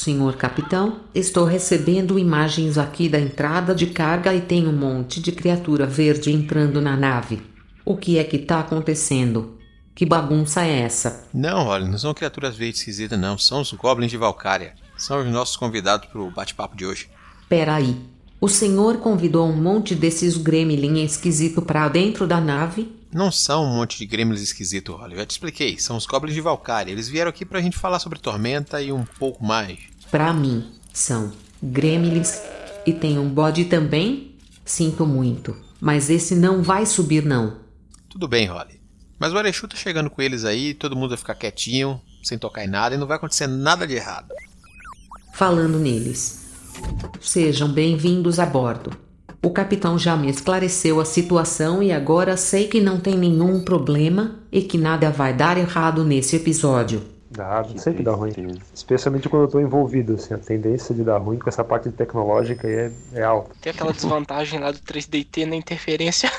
Senhor capitão, estou recebendo imagens aqui da entrada de carga e tem um monte de criatura verde entrando na nave. O que é que tá acontecendo? Que bagunça é essa? Não, olha, não são criaturas verdes esquisitas, não. São os goblins de Valkyria. São os nossos convidados pro bate-papo de hoje. Peraí. O senhor convidou um monte desses gremlin esquisito pra dentro da nave? Não são um monte de gremlins esquisitos, Holly. Eu já te expliquei. São os goblins de Valkyria. Eles vieram aqui pra gente falar sobre Tormenta e um pouco mais. Pra mim, são gremlins. E tem um bode também? Sinto muito. Mas esse não vai subir, não. Tudo bem, Holly. Mas o Arechu tá chegando com eles aí, todo mundo vai ficar quietinho, sem tocar em nada, e não vai acontecer nada de errado. Falando neles. Sejam bem-vindos a bordo. O capitão já me esclareceu a situação e agora sei que não tem nenhum problema e que nada vai dar errado nesse episódio. Dá, sempre dá ruim. Especialmente quando eu tô envolvido, assim, a tendência de dar ruim com essa parte tecnológica aí é, é alta. Tem aquela desvantagem lá do 3DT na interferência.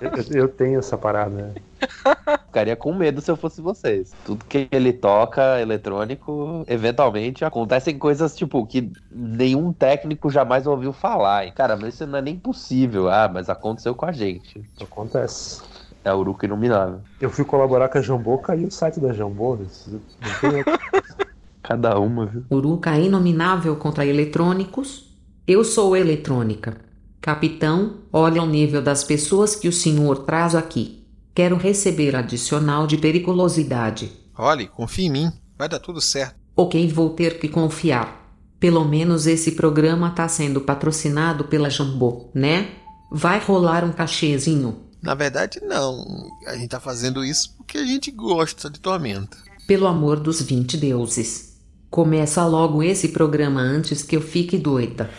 Eu, eu- eu tenho essa parada, né? Ficaria com medo se eu fosse vocês. Tudo que ele toca eletrônico, eventualmente acontecem coisas tipo que nenhum técnico jamais ouviu falar. E, cara, mas isso não é nem possível. Ah, mas aconteceu com a gente. Acontece. É o Uruca Inominável. Eu fui colaborar com a Jambô, caiu o site da Jambô. né? Cada uma, viu? Uruca inominável contra eletrônicos. Eu sou eletrônica. Capitão, olha o nível das pessoas que o senhor traz aqui. Quero receber adicional de periculosidade. Holly, confia em mim. Vai dar tudo certo. Ok, vou ter que confiar. Pelo menos esse programa tá sendo patrocinado pela Jambô, né? Vai rolar um cachezinho. Na verdade, não. A gente tá fazendo isso porque a gente gosta de Tormenta. Pelo amor dos 20 deuses. Começa logo esse programa antes que eu fique doida.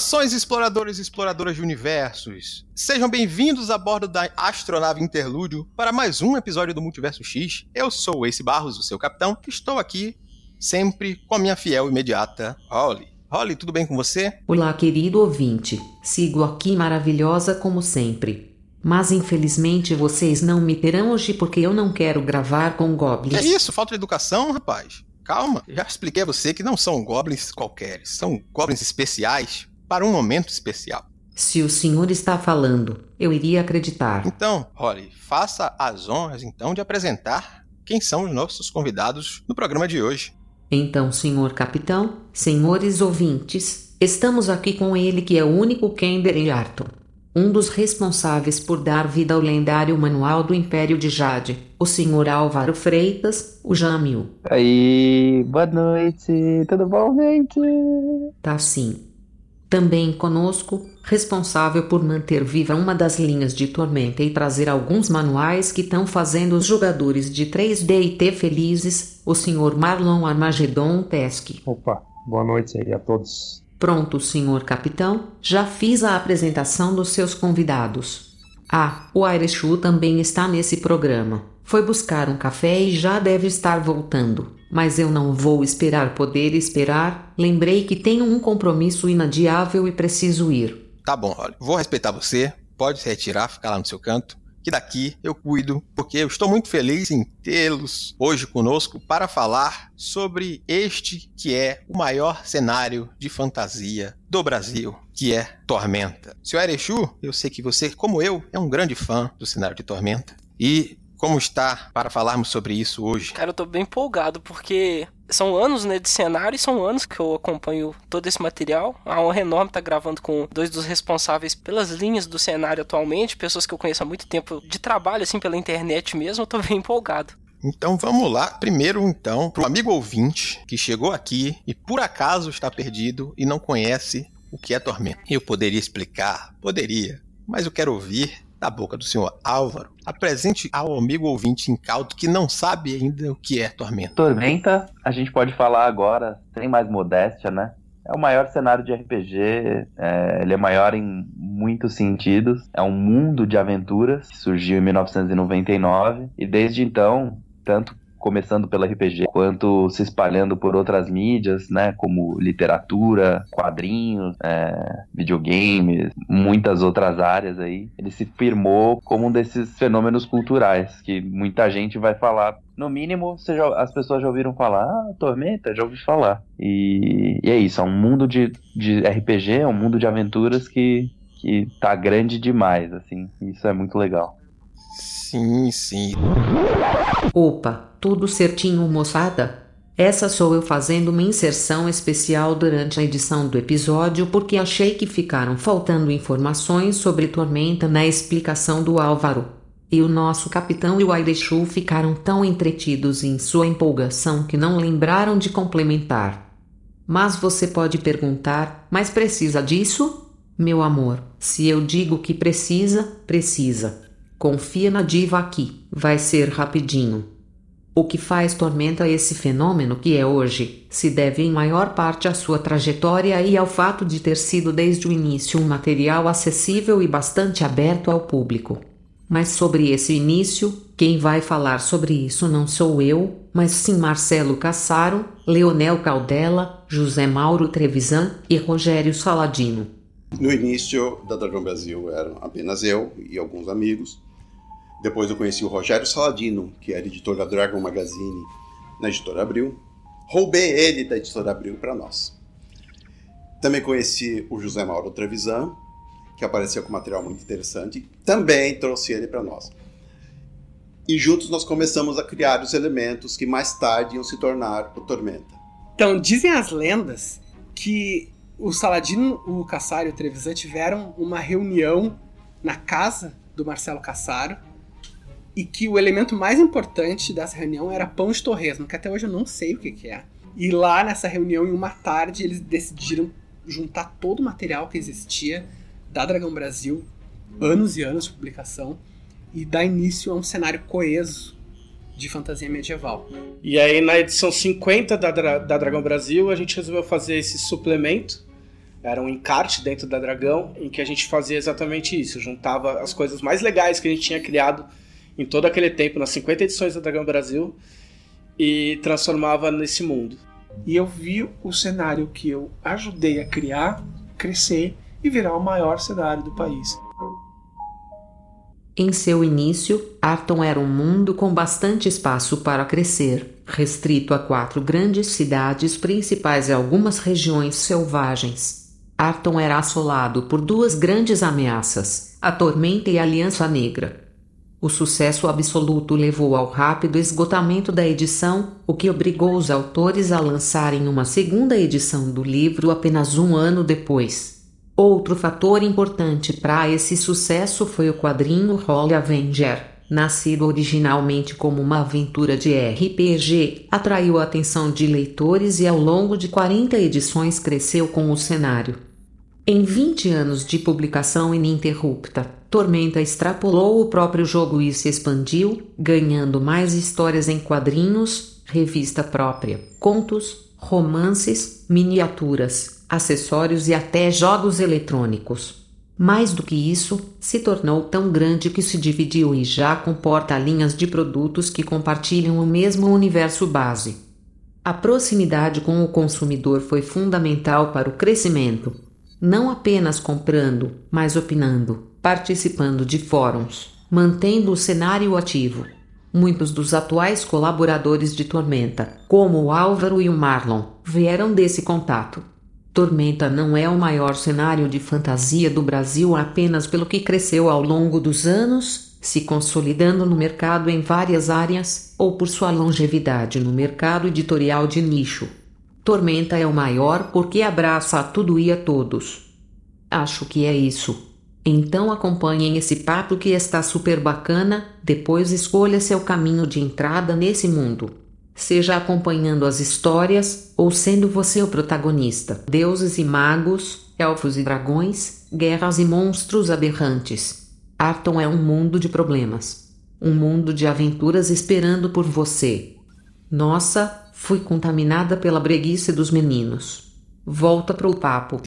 Saudações, exploradores e exploradoras de universos! Sejam bem-vindos a bordo da astronave Interlúdio para mais um episódio do Multiverso X. Eu sou o Ace Barros, o seu capitão, e estou aqui sempre com a minha fiel e imediata Holly. Holly, tudo bem com você? Olá, querido ouvinte. Sigo aqui maravilhosa como sempre. Mas infelizmente vocês não me terão hoje porque eu não quero gravar com goblins. é isso? Falta de educação, rapaz? Calma, já expliquei a você que não são goblins qualquer, são goblins especiais para um momento especial. Se o senhor está falando, eu iria acreditar. Então, Holly, faça as honras então de apresentar quem são os nossos convidados no programa de hoje. Então, senhor capitão, senhores ouvintes, estamos aqui com ele que é o único Kender e Arthur. Um dos responsáveis por dar vida ao lendário Manual do Império de Jade, o senhor Álvaro Freitas, o Jamil. Aí, boa noite, tudo bom, gente? Tá sim. Também conosco, responsável por manter viva uma das linhas de Tormenta e trazer alguns manuais que estão fazendo os jogadores de 3D e T felizes, o senhor Marlon Armagedon Pesque. Opa, boa noite aí a todos. Pronto, senhor capitão, já fiz a apresentação dos seus convidados. Ah, o Airechu também está nesse programa. Foi buscar um café e já deve estar voltando. Mas eu não vou esperar poder esperar. Lembrei que tenho um compromisso inadiável e preciso ir. Tá bom, Holly, vou respeitar você, pode se retirar, ficar lá no seu canto, que daqui eu cuido, porque eu estou muito feliz em tê-los hoje conosco para falar sobre este que é o maior cenário de fantasia do Brasil, que é Tormenta. Senhor Erechu, eu sei que você, como eu, é um grande fã do cenário de Tormenta. E como está para falarmos sobre isso hoje? Cara, eu tô bem empolgado porque são anos né, de cenário e são anos que eu acompanho todo esse material. A honra enorme estar gravando com dois dos responsáveis pelas linhas do cenário atualmente, pessoas que eu conheço há muito tempo de trabalho, assim, pela internet mesmo. Eu tô bem empolgado. Então vamos lá. Primeiro, então, para o amigo ouvinte que chegou aqui e por acaso está perdido e não conhece o que é tormenta. Eu poderia explicar, poderia, mas eu quero ouvir da boca do senhor Álvaro. Apresente ao amigo ouvinte incauto que não sabe ainda o que é tormenta. Tormenta, a gente pode falar agora, sem mais modéstia, né? é o maior cenário de RPG. É, ele é maior em muitos sentidos. É um mundo de aventuras que surgiu em 1999 e desde então, tanto começando pela RPG, quanto se espalhando por outras mídias, né, como literatura, quadrinhos, é, videogames, muitas outras áreas aí. Ele se firmou como um desses fenômenos culturais que muita gente vai falar. No mínimo, já, as pessoas já ouviram falar, ah, Tormenta, já ouvi falar. E, e é isso, é um mundo de, de RPG, é um mundo de aventuras que, que tá grande demais, assim. Isso é muito legal. Sim, sim. Opa, tudo certinho, moçada? Essa sou eu fazendo uma inserção especial durante a edição do episódio porque achei que ficaram faltando informações sobre Tormenta na explicação do Álvaro. E o nosso capitão e o Airechu ficaram tão entretidos em sua empolgação que não lembraram de complementar. Mas você pode perguntar: mas precisa disso? Meu amor, se eu digo que precisa, precisa. Confia na diva aqui, vai ser rapidinho. O que faz Tormenta esse fenômeno que é hoje se deve em maior parte à sua trajetória e ao fato de ter sido desde o início um material acessível e bastante aberto ao público. Mas sobre esse início, quem vai falar sobre isso não sou eu, mas sim Marcelo Cassaro, Leonel Caldela, José Mauro Trevisan e Rogério Saladino. No início da Dragão Brasil eram apenas eu e alguns amigos. Depois eu conheci o Rogério Saladino, que era editor da Dragon Magazine na editora Abril. Roubei ele da editora Abril para nós. Também conheci o José Mauro Trevisan, que apareceu com material muito interessante. Também trouxe ele para nós. E juntos nós começamos a criar os elementos que mais tarde iam se tornar o Tormenta. Então, dizem as lendas que o Saladino, o Cassaro e o Trevisan tiveram uma reunião na casa do Marcelo Cassaro e que o elemento mais importante dessa reunião era pão de torresmo, que até hoje eu não sei o que, que é. E lá nessa reunião, em uma tarde, eles decidiram juntar todo o material que existia da Dragão Brasil, anos e anos de publicação, e dar início a um cenário coeso de fantasia medieval. E aí, na edição 50 da, da Dragão Brasil, a gente resolveu fazer esse suplemento. Era um encarte dentro da Dragão, em que a gente fazia exatamente isso. Juntava as coisas mais legais que a gente tinha criado em todo aquele tempo, nas 50 edições da Dragão Brasil, e transformava nesse mundo. E eu vi o cenário que eu ajudei a criar crescer e virar o maior cenário do país. Em seu início, Arton era um mundo com bastante espaço para crescer, restrito a quatro grandes cidades principais e algumas regiões selvagens. Arton era assolado por duas grandes ameaças, a Tormenta e a Aliança Negra. O sucesso absoluto levou ao rápido esgotamento da edição, o que obrigou os autores a lançarem uma segunda edição do livro apenas um ano depois. Outro fator importante para esse sucesso foi o quadrinho Holy Avenger. Nascido originalmente como uma aventura de RPG, atraiu a atenção de leitores e ao longo de 40 edições cresceu com o cenário. Em 20 anos de publicação ininterrupta, Tormenta extrapolou o próprio jogo e se expandiu, ganhando mais histórias em quadrinhos, revista própria, contos, romances, miniaturas, acessórios e até jogos eletrônicos. Mais do que isso, se tornou tão grande que se dividiu e já comporta linhas de produtos que compartilham o mesmo universo base. A proximidade com o consumidor foi fundamental para o crescimento, não apenas comprando, mas opinando, participando de fóruns, mantendo o cenário ativo. Muitos dos atuais colaboradores de Tormenta, como o Álvaro e o Marlon, vieram desse contato. Tormenta não é o maior cenário de fantasia do Brasil apenas pelo que cresceu ao longo dos anos, se consolidando no mercado em várias áreas, ou por sua longevidade no mercado editorial de nicho. Tormenta é o maior porque abraça a tudo e a todos. Acho que é isso. Então acompanhem esse papo que está super bacana, depois escolha seu caminho de entrada nesse mundo. Seja acompanhando as histórias ou sendo você o protagonista. Deuses e magos, elfos e dragões, guerras e monstros aberrantes. Arton é um mundo de problemas. Um mundo de aventuras esperando por você. Nossa, fui contaminada pela breguice dos meninos. volta pro papo.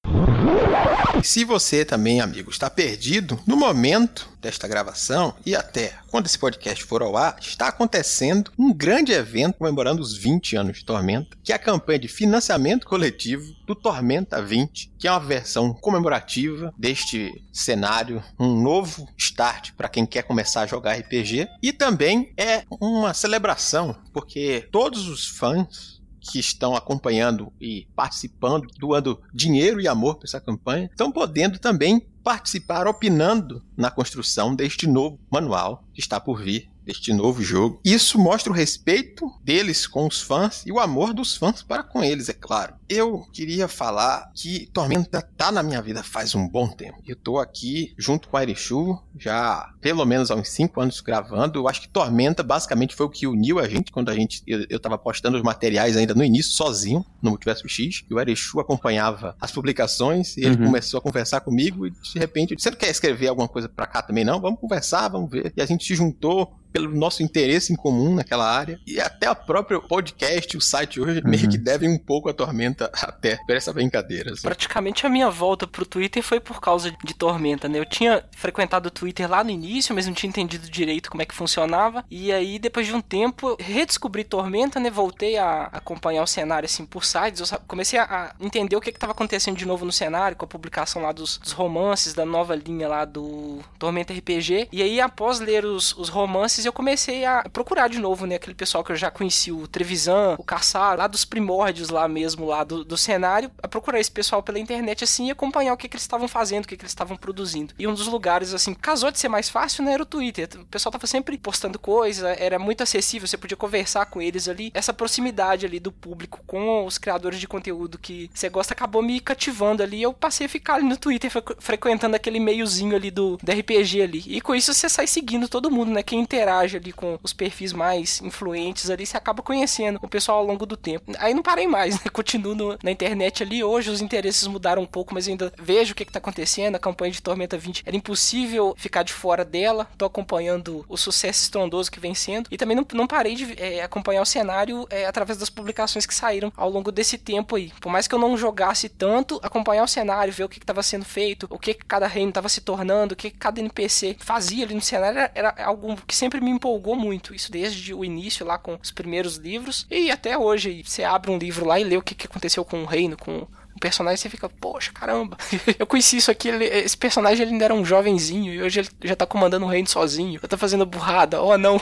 Se você também, amigo, está perdido, no momento desta gravação e até quando esse podcast for ao ar, está acontecendo um grande evento comemorando os 20 anos de Tormenta, que é a campanha de financiamento coletivo do Tormenta 20, que é uma versão comemorativa deste cenário, um novo start para quem quer começar a jogar RPG e também é uma celebração, porque todos os fãs que estão acompanhando e participando, doando dinheiro e amor para essa campanha, estão podendo também participar opinando na construção deste novo manual que está por vir deste novo jogo. Isso mostra o respeito deles com os fãs e o amor dos fãs para com eles, é claro. Eu queria falar que Tormenta tá na minha vida faz um bom tempo. Eu tô aqui junto com a Erichu, já pelo menos há uns 5 anos gravando. Eu acho que Tormenta basicamente foi o que uniu a gente quando a gente eu, eu tava postando os materiais ainda no início sozinho no Multiverso X, e o Erichu acompanhava as publicações e ele uhum. começou a conversar comigo e de repente, você não quer escrever alguma coisa para cá também não? Vamos conversar, vamos ver. E a gente se juntou pelo nosso interesse em comum naquela área. E até a própria podcast, o site hoje, uhum. meio que devem um pouco a Tormenta até por essa brincadeira. Assim. Praticamente a minha volta pro Twitter foi por causa de Tormenta, né? Eu tinha frequentado o Twitter lá no início, mas não tinha entendido direito como é que funcionava. E aí, depois de um tempo, redescobri Tormenta, né? Voltei a acompanhar o cenário assim por sites. Eu comecei a entender o que estava acontecendo de novo no cenário, com a publicação lá dos, dos romances, da nova linha lá do Tormenta RPG. E aí, após ler os, os romances, eu comecei a procurar de novo, né? Aquele pessoal que eu já conheci, o Trevisan, o Caçar, lá dos primórdios lá mesmo, lá do, do cenário, a procurar esse pessoal pela internet assim e acompanhar o que, que eles estavam fazendo, o que, que eles estavam produzindo. E um dos lugares, assim, casou de ser mais fácil, né? Era o Twitter. O pessoal tava sempre postando coisa, era muito acessível, você podia conversar com eles ali. Essa proximidade ali do público com os criadores de conteúdo que você gosta acabou me cativando ali. Eu passei a ficar ali no Twitter frequentando aquele meiozinho ali do, do RPG ali. E com isso você sai seguindo todo mundo, né? Quem interage interage ali com os perfis mais influentes ali, você acaba conhecendo o pessoal ao longo do tempo. Aí não parei mais, né? Continuo no, na internet ali. Hoje os interesses mudaram um pouco, mas ainda vejo o que, está acontecendo. A campanha de Tormenta 20 era impossível ficar de fora dela. Tô acompanhando o sucesso estrondoso que vem sendo. E também não, não parei de é, acompanhar o cenário é, através das publicações que saíram ao longo desse tempo aí. Por mais que eu não jogasse tanto, acompanhar o cenário, ver o que estava sendo feito, o que, que cada reino estava se tornando, o que, que cada NPC fazia ali no cenário, era, era algo que sempre me empolgou muito. Isso desde o início lá com os primeiros livros e até hoje. Você abre um livro lá e lê o que, que aconteceu com o reino, com o personagem você fica, poxa, caramba, eu conheci isso aqui, ele, esse personagem ele ainda era um jovenzinho e hoje ele já tá comandando o reino sozinho, eu tô fazendo burrada, oh não.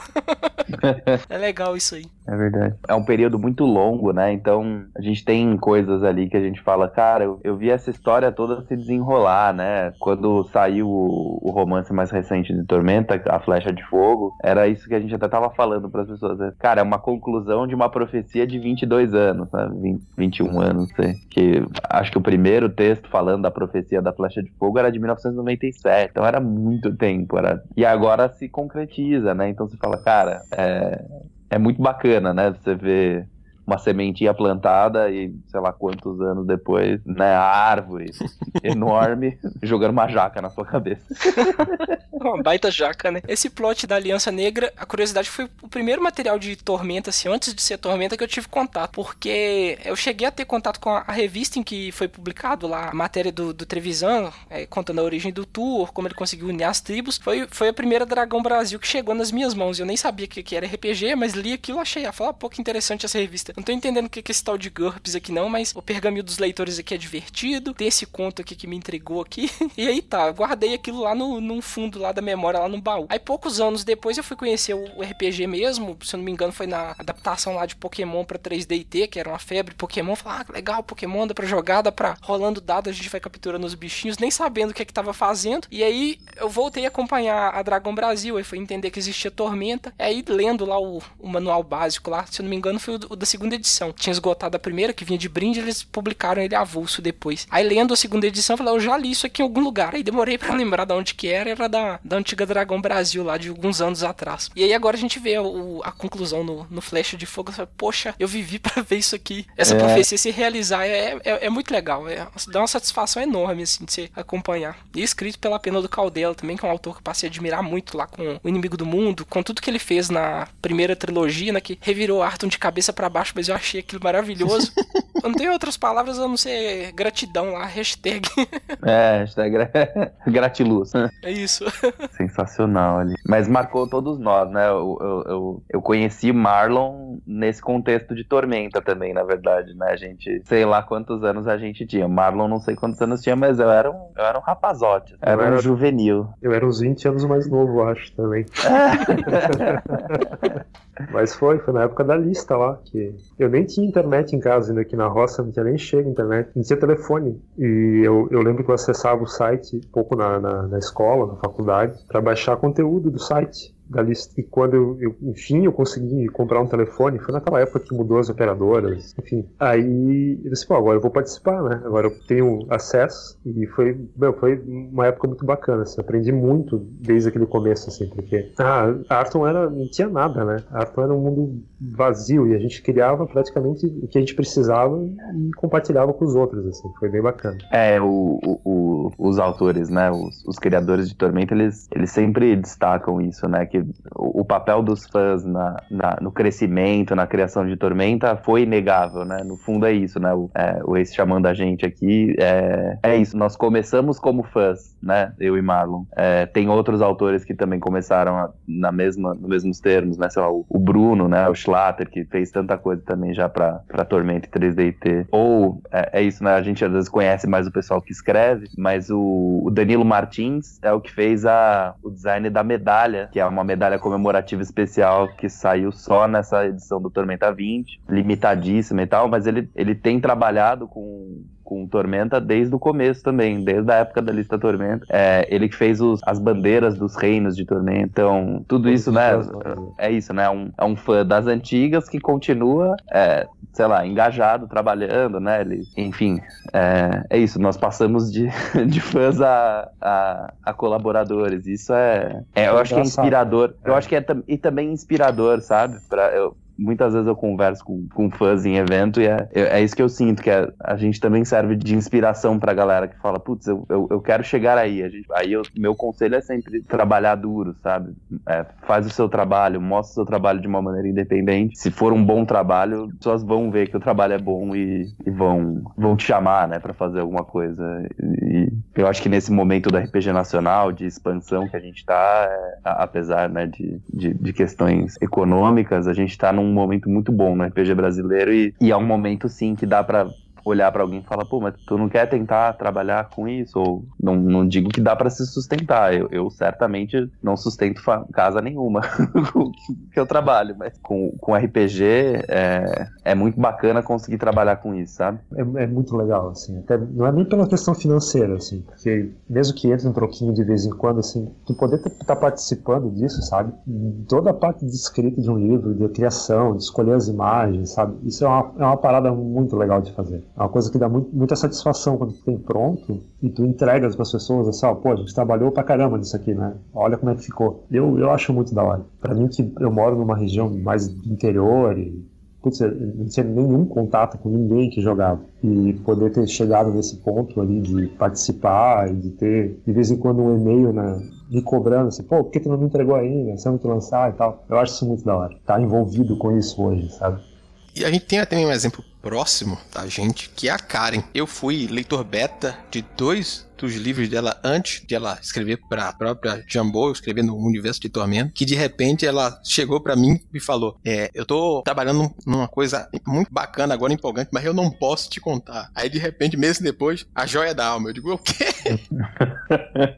é legal isso aí. É verdade. É um período muito longo, né? Então a gente tem coisas ali que a gente fala, cara, eu, eu vi essa história toda se desenrolar, né? Quando saiu o, o, romance mais recente de Tormenta, A Flecha de Fogo, era isso que a gente até tava falando para as pessoas. Né? Cara, é uma conclusão de uma profecia de 22 anos, né? 20, 21 anos, não sei. Que acho que o primeiro texto falando da profecia da Flecha de Fogo era de 1997. Então era muito tempo. Era... E agora se concretiza, né? Então você fala, cara, é, é muito bacana, né? Você vê uma sementinha plantada e sei lá quantos anos depois, né, a árvore enorme jogando uma jaca na sua cabeça. uma baita jaca, né? Esse plot da Aliança Negra, a curiosidade foi o primeiro material de Tormenta, assim, antes de ser Tormenta, que eu tive contato, porque eu cheguei a ter contato com a, revista em que foi publicado lá a matéria do, do Trevisan, é, contando a origem do Tour, como ele conseguiu unir as tribos. Foi, foi a primeira Dragão Brasil que chegou nas minhas mãos. Eu nem sabia que, que era RPG, mas li aquilo e achei, falei, ah, pô, que interessante essa revista. Não tô entendendo o que é esse tal de GURPS aqui não, mas o pergaminho dos leitores aqui é divertido. Tem esse conto aqui que me entregou aqui. e aí tá, guardei aquilo lá no, num fundo lá da memória, lá no baú. Aí poucos anos depois eu fui conhecer o RPG mesmo, se eu não me engano foi na adaptação lá de Pokémon pra 3D que era uma febre Pokémon. Falei, ah, legal, Pokémon dá pra jogar, dá pra rolando dados, a gente vai capturando os bichinhos, nem sabendo o que é que tava fazendo. E aí eu voltei a acompanhar a Dragon Brasil, aí foi entender que existia Tormenta. Aí lendo lá o, o manual básico lá, se eu não me engano foi o, o da segunda edição tinha esgotado a primeira, que vinha de brinde, eles publicaram ele avulso depois. Aí lendo a segunda edição, eu falei, eu já li isso aqui em algum lugar. Aí demorei para lembrar de onde que era, era da, da antiga Dragão Brasil, lá de alguns anos atrás. E aí agora a gente vê o, a conclusão no, no Flash de Fogo. Falei, Poxa, eu vivi para ver isso aqui. Essa é. profecia se realizar é, é, é, muito legal. É, dá uma satisfação enorme, assim, de você acompanhar. E escrito pela Pena do Caldela também, que é um autor que eu passei a admirar muito lá com O Inimigo do Mundo, com tudo que ele fez na primeira trilogia, né, que revirou Arthur de cabeça para baixo, mas eu achei aquilo maravilhoso. Não tem outras palavras a não ser gratidão lá, hashtag. É, hashtag gra- gratiluz. É isso. Sensacional ali. Mas marcou todos nós, né? Eu, eu, eu, eu conheci Marlon nesse contexto de Tormenta também, na verdade, né? A gente, sei lá quantos anos a gente tinha. Marlon não sei quantos anos tinha, mas eu era um, eu era um rapazote. Eu era um juvenil. Eu era uns 20 anos mais novo, eu acho, também. Mas foi, foi na época da lista lá, que eu nem tinha internet em casa, ainda aqui na roça, não tinha nem chega internet, não tinha telefone. E eu, eu lembro que eu acessava o site, um pouco na, na, na escola, na faculdade, para baixar conteúdo do site da lista. E quando eu, eu, enfim, eu consegui comprar um telefone, foi naquela época que mudou as operadoras, enfim. Aí eu disse, pô, agora eu vou participar, né? Agora eu tenho acesso. E foi, meu, foi uma época muito bacana, assim. Aprendi muito desde aquele começo, assim, porque ah, Arton era, não tinha nada, né? Arton era um mundo vazio e a gente criava praticamente o que a gente precisava e compartilhava com os outros, assim. Foi bem bacana. É, o- o- os autores, né, os, os criadores de Tormenta, eles, eles sempre destacam isso, né, que o, papel dos fãs na, na- no crescimento, na criação de Tormenta foi inegável, né, no fundo é isso, né, o, é, o ex chamando a gente aqui, é, é isso, nós começamos como fãs, né, eu e Marlon, É, tem outros autores que também começaram a- na mesma, nos mesmos termos, né, sei lá, o, o Bruno, né, o Schlatter, que fez tanta coisa também já pra, pra Tormenta e 3DT, ou, é, é isso, né, a gente às vezes conhece mais o pessoal que escreve, mas o, o Danilo Martins é o que fez a, o design da medalha, que é uma medalha comemorativa especial que saiu só nessa edição do Tormenta 20, limitadíssima e tal, mas ele, ele tem trabalhado com com Tormenta desde o começo também, desde a época da lista Tormenta. É, ele que fez os- as bandeiras dos reinos de Tormenta. Então, tudo isso, né? É isso, né? Um, é um fã das antigas que continua, é, sei lá, engajado, trabalhando, né? Ele, enfim, é, é isso. Nós passamos de, de fãs a, a, a colaboradores. Isso é, é eu acho que é inspirador. Eu É. acho que é e também inspirador, sabe? Pra, eu, Muitas vezes eu converso com, com fãs em evento e é, é isso que eu sinto, que é- a gente também serve de inspiração pra galera que fala, putz, eu, eu, eu quero chegar aí. Gente, aí eu- meu conselho é sempre trabalhar duro, sabe? É, faz o seu trabalho, mostra o seu trabalho de uma maneira independente. Se for um bom trabalho, as pessoas vão ver que o trabalho é bom e, e vão, vão te chamar, né, pra fazer alguma coisa. E eu acho que nesse momento do RPG nacional, de expansão que a gente tá, é, apesar, né, de, de, de questões econômicas, a gente tá num momento muito bom no RPG brasileiro e, e é um momento, sim, que dá pra olhar pra alguém e falar, pô, mas tu não quer tentar trabalhar com isso? Ou não, não digo que dá pra se sustentar. Eu, eu certamente não sustento casa nenhuma que eu trabalho, mas com, com RPG é, é muito bacana conseguir trabalhar com isso, sabe? É, é muito legal, assim. Até, não é nem pela questão financeira, assim, porque mesmo que entre um troquinho de vez em quando, assim, tu poder estar participando disso, sabe? Toda a parte de escrita de um livro, de criação, de escolher as imagens, sabe? Isso é uma, é uma parada muito legal de fazer. É uma coisa que dá muito, muita satisfação quando tu tem pronto e tu entregas para as pessoas assim, ó, pô, a gente trabalhou pra caramba nisso aqui, né? Olha como é que ficou. Eu, eu acho muito da hora. Pra mim, que eu moro numa região mais interior e putz, não tinha nenhum contato com ninguém que jogava. E poder ter chegado nesse ponto ali de participar e de ter, de vez em quando, um e-mail na, me cobrando assim, pô, por que tu não me entregou ainda? Você não que lançar e tal. Eu acho isso muito da hora. Tá envolvido com isso hoje, sabe? E a gente tem também um exemplo próximo da gente, que é a Karen. Eu fui leitor beta de dois dos livros dela antes de ela escrever para a própria Jambô, escrever no Universo de Tormento, que de repente ela chegou para mim e falou: é, eu tô trabalhando numa coisa muito bacana agora, empolgante, mas eu não posso te contar. Aí de repente, meses depois, a joia da alma. Eu digo, o quê?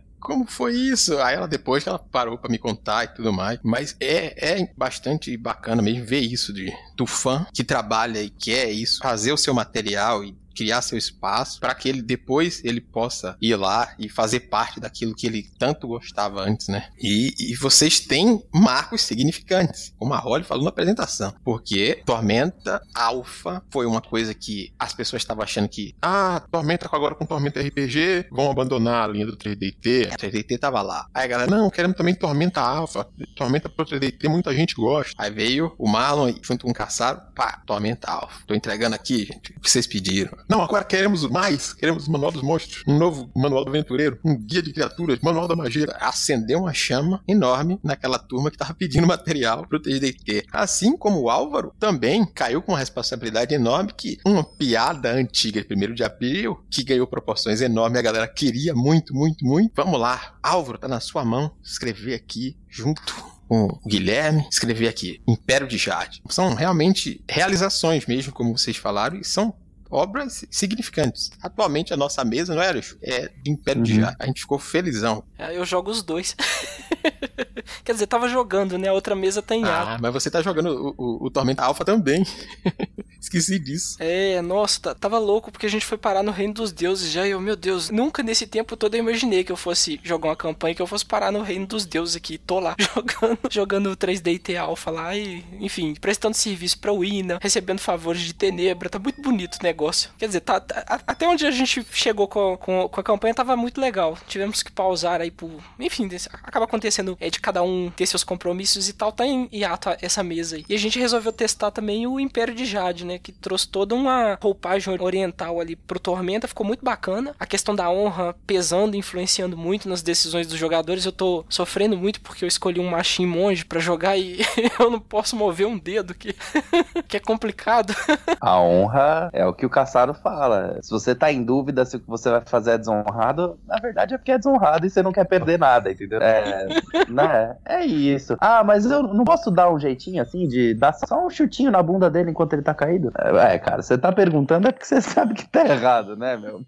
Como foi isso? Aí ela depois que ela parou pra me contar e tudo mais. Mas é, é bastante bacana mesmo ver isso de, do fã que trabalha e quer isso, fazer o seu material e criar seu espaço para que ele depois ele possa ir lá e fazer parte daquilo que ele tanto gostava antes, né? E, e vocês têm marcos significantes, como a Holly falou na apresentação, porque Tormenta Alpha foi uma coisa que as pessoas estavam achando que ah, Tormenta agora com Tormenta RPG vão abandonar a linha do 3DT, a 3DT tava lá. Aí a galera, não, queremos também Tormenta Alpha, Tormenta pro 3DT, muita gente gosta. Aí veio o Marlon e junto com o Caçaro, pá, Tormenta Alpha. Tô entregando aqui, gente, o que vocês pediram. Não, agora queremos mais. Queremos o Manual dos Monstros, um novo Manual do Aventureiro, um Guia de Criaturas, Manual da Magia. Acendeu uma chama enorme naquela turma que tava pedindo material pro 3DT. Assim como o Álvaro também caiu com uma responsabilidade enorme que uma piada antiga de 1 de abril, que ganhou proporções enormes, a galera queria muito, muito, muito. Vamos lá, Álvaro, tá na sua mão escrever aqui junto com o Guilherme, escrever aqui Império de Jade. São realmente realizações mesmo, como vocês falaram, e são obras significantes. Atualmente a nossa mesa, não é, Alex? É de Império de Uhum. Jade. A gente ficou felizão. É, Eu jogo os dois. Quer dizer, tava jogando, né? A outra mesa tá em Ah, mas você tá jogando o, o, o Tormenta Alpha também. Esqueci disso. É, nossa, tá- tava louco porque a gente foi parar no Reino dos Deuses já. E eu, meu Deus, nunca nesse tempo todo eu imaginei que eu fosse jogar uma campanha, que eu fosse parar no Reino dos Deuses aqui. Tô lá jogando, jogando 3D IT Alpha lá e, enfim, prestando serviço pra Wina, recebendo favores de Tenebra. Tá muito bonito o negócio. Quer dizer, tá, tá- até onde a gente chegou com, com, com a campanha tava muito legal. Tivemos que pausar aí por. Enfim, acaba acontecendo é de cada um ter seus compromissos e tal. Tá em hiato essa mesa aí. E a gente resolveu testar também o Império de Jade, né? Que trouxe toda uma roupagem oriental ali pro Tormenta. Ficou muito bacana. A questão da honra pesando, influenciando muito nas decisões dos jogadores. Eu tô sofrendo muito porque eu escolhi um machinho monge pra jogar e eu não posso mover um dedo, que, que é complicado. A honra é o que o Caçaro fala. Se você tá em dúvida se o que você vai fazer é desonrado, na verdade é porque é desonrado e você não quer perder nada, entendeu? É, né? é isso. Ah, mas eu não posso dar um jeitinho assim de dar só um chutinho na bunda dele enquanto ele tá caído? É, cara, você tá perguntando é porque você sabe que tá errado, né, meu?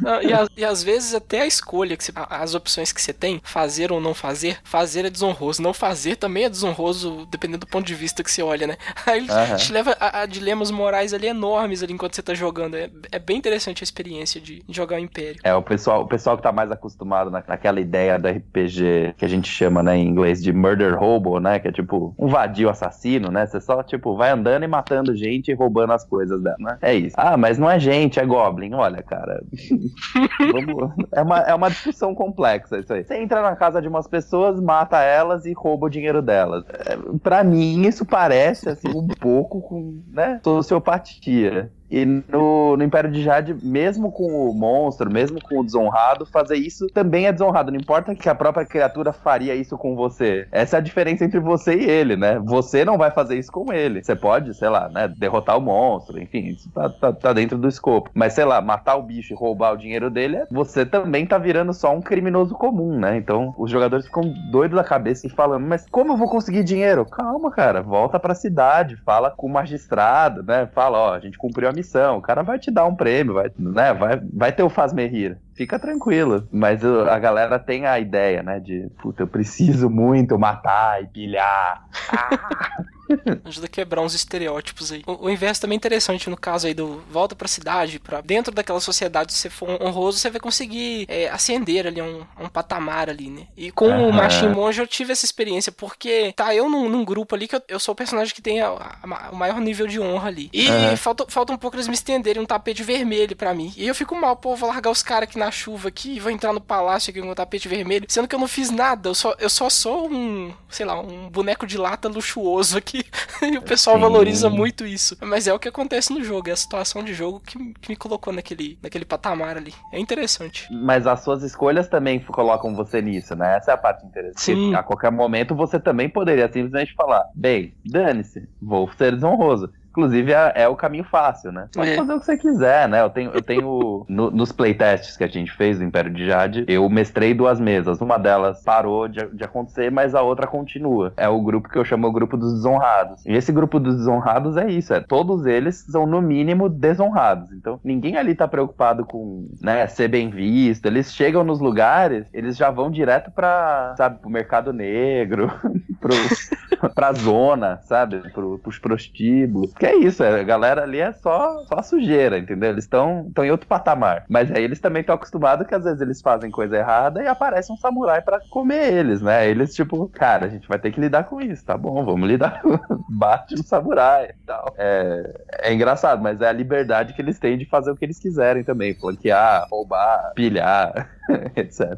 Não, e, a- e às vezes até a escolha, que você- as opções que você tem, fazer ou não fazer, fazer é desonroso. Não fazer também é desonroso, dependendo do ponto de vista que você olha, né? Aí Aham. te leva a, a dilemas morais ali enormes ali enquanto você tá jogando. É, é bem interessante a experiência de, jogar o Império. É, o pessoal, o pessoal que tá mais acostumado na- naquela ideia do RPG que a gente chama, né, em inglês de murder hobo, né, que é tipo um vadio assassino, né, você só, tipo, vai andando e matando gente e roubando as coisas dela, né, é isso. Ah, mas não é gente, é goblin, olha, cara, é, uma, é uma discussão complexa isso aí. Você entra na casa de umas pessoas, mata elas e rouba o dinheiro delas. É, pra mim, isso parece, assim, um pouco com, né, sociopatia. E no, no Império de Jade, mesmo com o monstro, mesmo com o desonrado, fazer isso também é desonrado. Não importa que a própria criatura faria isso com você. Essa é a diferença entre você e ele, né? Você não vai fazer isso com ele. Você pode, sei lá, né, derrotar o monstro, enfim, isso tá, tá, tá dentro do escopo. Mas, sei lá, matar o bicho e roubar o dinheiro dele, você também tá virando só um criminoso comum, né? Então, os jogadores ficam doidos da cabeça e falando, mas como eu vou conseguir dinheiro? Calma, cara, volta pra cidade, fala com o magistrado, né? Fala, ó, a gente cumpriu a missão, o cara vai te dar um prêmio, vai, né? Vai, vai ter o faz-me rir. Fica tranquilo. Mas uh, a galera tem a ideia, né? De, puta, eu preciso muito matar e pilhar. Ajuda a quebrar uns estereótipos aí. O, o inverso também é interessante no caso aí do volta pra cidade, para dentro daquela sociedade, se você for honroso, você vai conseguir é, ascender ali um, um patamar ali, né? E com o Aham. Machine Monge eu tive essa experiência, porque tá eu num, num grupo ali que eu, eu sou o personagem que tem a- a- o maior nível de honra ali. E Aham. falta, falta um pouco eles me estenderem um tapete vermelho pra mim. E eu fico mal, pô, vou largar os caras aqui na chuva aqui, vou entrar no palácio aqui com um tapete vermelho, sendo que eu não fiz nada, eu só, eu só sou um, sei lá, um boneco de lata luxuoso aqui. E o pessoal Sim. valoriza muito isso. Mas é o que acontece no jogo, é a situação de jogo que, que me colocou naquele, naquele patamar ali. É interessante. Mas as suas escolhas também colocam você nisso, né? Essa é a parte interessante. Sim. A qualquer momento você também poderia simplesmente falar: bem, dane-se, vou ser desonroso. Inclusive, é, é o caminho fácil, né? Pode É. fazer o que você quiser, né? Eu tenho, eu tenho no- nos playtests que a gente fez do Império de Jade, eu mestrei duas mesas. Uma delas parou de, de acontecer, mas a outra continua. É o grupo que eu chamo o grupo dos desonrados. E esse grupo dos desonrados é isso, é todos eles são no mínimo desonrados. Então, ninguém ali tá preocupado com, né, ser bem visto. Eles chegam nos lugares, eles já vão direto pra, sabe, pro mercado negro, pro, pra zona, sabe? Pro, pros prostíbulos. É isso, é, a galera ali é só, só sujeira, entendeu? Eles estão em outro patamar. Mas aí eles também estão acostumados que às vezes eles fazem coisa errada e aparece um samurai pra comer eles, né? Eles, tipo, cara, a gente vai ter que lidar com isso, tá bom, vamos lidar. Bate um samurai e tal. É, é engraçado, mas é a liberdade que eles têm de fazer o que eles quiserem também. Flanquear, roubar, pilhar, etc.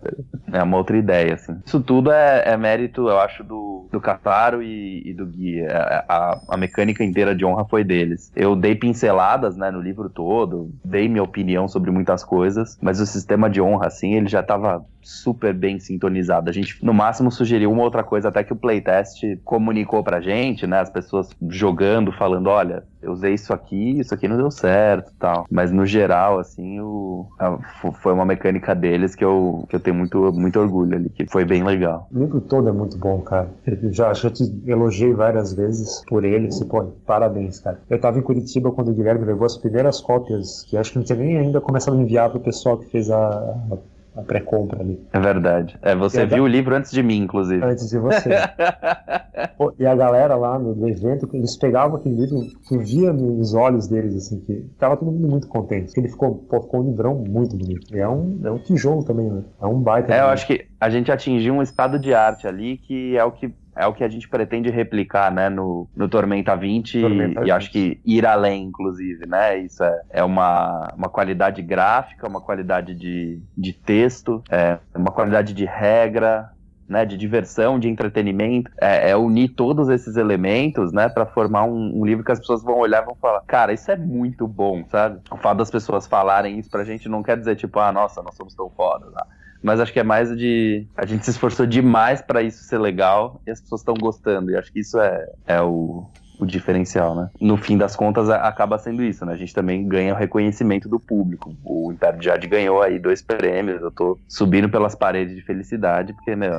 É uma outra ideia, assim. Isso tudo é, é mérito, eu acho, do, do Cataro e, e do Gui. A, a, a, mecânica inteira de honra foi deles. Eu dei pinceladas, né, no livro todo, dei minha opinião sobre muitas coisas, mas o sistema de honra, assim, ele já estava super bem sintonizado. A gente, no máximo, sugeriu uma outra coisa, até que o playtest comunicou pra gente, né? As pessoas jogando, falando, olha, eu usei isso aqui, isso aqui não deu certo tal. Mas no geral, assim, o, a, foi uma mecânica deles que eu, que eu tenho muito, muito orgulho ali, que foi bem legal. O livro todo é muito bom, cara. Eu já, já te elogiei várias vezes por ele, assim, pô, parabéns, cara. Eu tava em Curitiba quando o Guilherme levou as primeiras cópias, que acho que não tinha nem ainda começado a enviar pro pessoal que fez a, a a pré-compra ali. É verdade. É, você viu o livro antes de mim, inclusive. Antes de você. Pô, e a galera lá no, no, evento, eles pegavam aquele livro, tu via nos olhos deles, assim, que tava todo mundo muito contente. Ele ficou, pô, ficou um livrão muito bonito. E é um, é um tijolo também, né? É um baita. É, eu acho que a gente atingiu um estado de arte ali que é o que é o que a gente pretende replicar, né, no, no Tormenta 20 Tormenta e, 20. e acho que ir além, inclusive, né, isso é, é uma, uma qualidade gráfica, uma qualidade de, de texto, é uma qualidade de regra, né, de diversão, de entretenimento, é, é, unir todos esses elementos, né, para formar um, um, livro que as pessoas vão olhar e vão falar, cara, isso é muito bom, sabe? O fato das pessoas falarem isso pra gente não quer dizer tipo, ah, nossa, nós somos tão foda, tá? Mas acho que é mais de. A gente se esforçou demais para isso ser legal e as pessoas estão gostando. E acho que isso é, é o, o diferencial, né? No fim das contas, acaba sendo isso, né? A gente também ganha o reconhecimento do público. O Império de Jade ganhou aí dois prêmios, eu tô subindo pelas paredes de felicidade, porque, meu,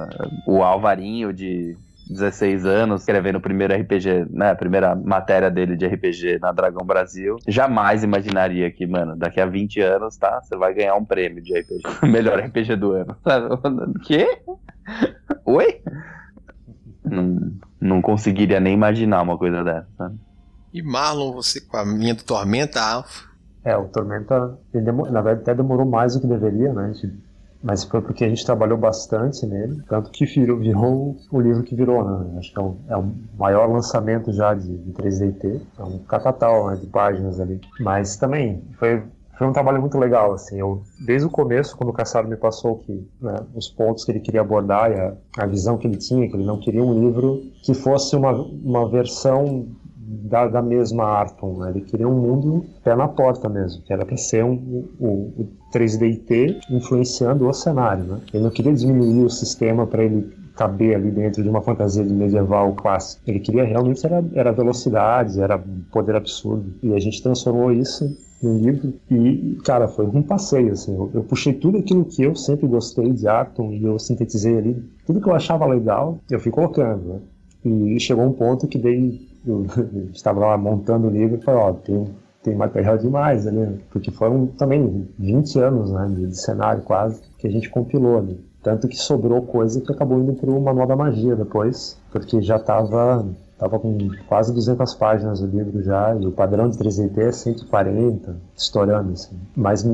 o Alvarinho de 16 anos, escrevendo o primeiro RPG, né, a primeira matéria dele de RPG na Dragão Brasil, jamais imaginaria que, mano, daqui a 20 anos, tá, você vai ganhar um prêmio de RPG, melhor RPG do ano. Quê? Oi? Não, não conseguiria nem imaginar uma coisa dessa, sabe? E Marlon, você com a minha do Tormenta Alpha? É, o Tormenta, na verdade, até demorou mais do que deveria, né? A gente mas foi porque a gente trabalhou bastante nele, tanto que virou, virou o livro que virou, né? Acho que é, um, é o maior lançamento já de, de 3DT, é um catatal né, de páginas ali. Mas também foi, foi um trabalho muito legal, assim, eu, desde o começo, quando o Caçado me passou que, né, os pontos que ele queria abordar e a, a visão que ele tinha, que ele não queria um livro que fosse uma, uma versão da, da mesma Arton, né? ele queria um mundo pé na porta mesmo, que era para ser um, o, o 3DT influenciando o cenário. Né? Ele não queria diminuir o sistema para ele caber ali dentro de uma fantasia de medieval clássica. Ele queria realmente era, era velocidade, era poder absurdo. E a gente transformou isso em livro e, cara, foi um passeio, assim. Eu, eu, puxei tudo aquilo que eu sempre gostei de Arton e eu sintetizei ali. Tudo que eu achava legal, eu fui colocando, né? E chegou um ponto que dei eu estava lá montando o livro e falei, ó, tem, tem material demais ali, porque foram também 20 anos né, de, cenário quase que a gente compilou ali. Tanto que sobrou coisa que acabou indo para o Manual da Magia depois, porque já estava tava com quase 200 páginas o livro já, e o padrão de 3D é 140, estourando assim. Mas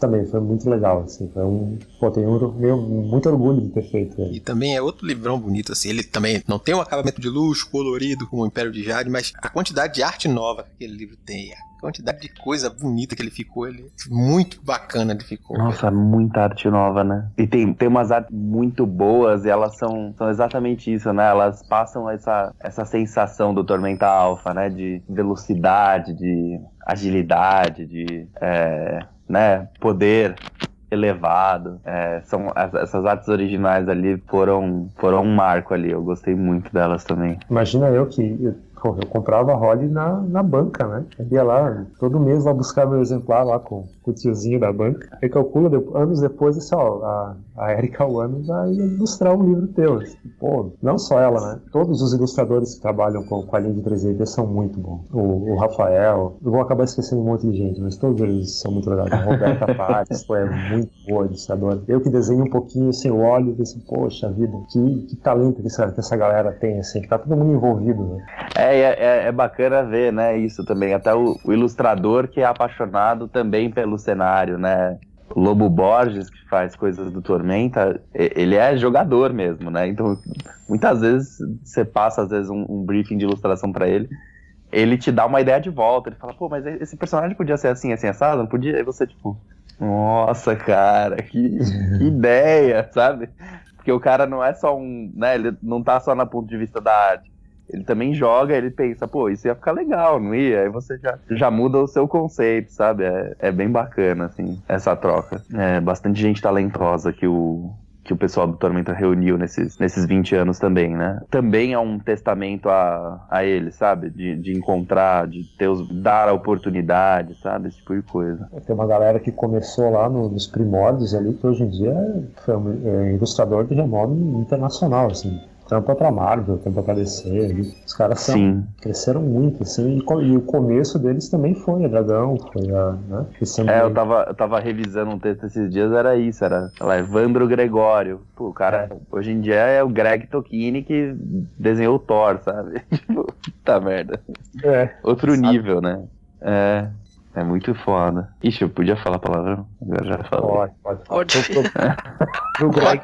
também foi muito legal, assim, foi um, pô, tenho meu, muito orgulho de ter feito ele. E também é outro livrão bonito, assim, ele também não tem um acabamento de luxo, colorido, como o Império de Jade, mas a quantidade de arte nova que aquele livro tem, a quantidade de coisa bonita que ele ficou, ele muito bacana ele ficou. Nossa, muita arte nova, né? E tem, tem umas artes muito boas e elas são, são exatamente isso, né? Elas passam essa, essa sensação do Tormenta Alpha, né? De velocidade, de agilidade, de... É né, poder elevado. É, são essas artes originais ali foram foram um marco ali. Eu gostei muito delas também. Imagina eu que eu comprava Rolly na, na banca, né? Eu ia lá, todo mês lá buscar meu exemplar lá com o tiozinho da banca. Aí calcula, anos depois, assim, ó, a, a Erika Wano vai ilustrar um livro teu. Pô, não só ela, né? Todos os ilustradores que trabalham com, com a linha de 3D são muito bons. O, o, Rafael, eu vou acabar esquecendo um monte de gente, mas todos eles são muito legais. A Roberta Pates, pô, é muito boa ilustradora. Eu que desenho um pouquinho, assim, eu olho e assim, poxa vida, que, que talento que essa, que essa galera tem, assim, que tá todo mundo envolvido, né? É, é, é, é, bacana ver, né, isso também. Até o, o, ilustrador que é apaixonado também pelo cenário, né? Lobo Borges, que faz coisas do Tormenta, ele é jogador mesmo, né? Então, muitas vezes você passa, às vezes, um, um briefing de ilustração para ele, ele te dá uma ideia de volta. Ele fala, pô, mas esse personagem podia ser assim, assim, assado? Não podia? E você, tipo, nossa, cara, que, que ideia, sabe? Porque o cara não é só um. Né, ele não tá só na ponto de vista da arte. Ele também joga, ele pensa, pô, isso ia ficar legal, não ia? Aí você já, já muda o seu conceito, sabe? É, é bem bacana, assim, essa troca. É bastante gente talentosa que o, que o pessoal do Tormenta reuniu nesses, nesses 20 anos também, né? Também é um testamento a, a ele, sabe? De, de encontrar, de ter os, dar a oportunidade, sabe? Esse tipo de coisa. Tem uma galera que começou lá no- nos primórdios ali, que hoje em dia é, um- é ilustrador de renome internacional, assim. Tampa pra Marvel, tampa pra DC. ali. Os caras são, Sim. cresceram muito, assim. E, e o começo deles também foi a Dragão, foi a. Né? É, eu tava, eu tava revisando um texto esses dias, era isso, era lá, Evandro Gregório. Pô, o cara, hoje em dia é o Greg Tokini que desenhou o Thor, sabe? Tipo, puta merda. É, Outro Sabe? nível, né? É, é muito foda. Ixi, eu podia falar palavrão? Agora já falei. pode, pode. Pode. Pro, pro, pro Greg,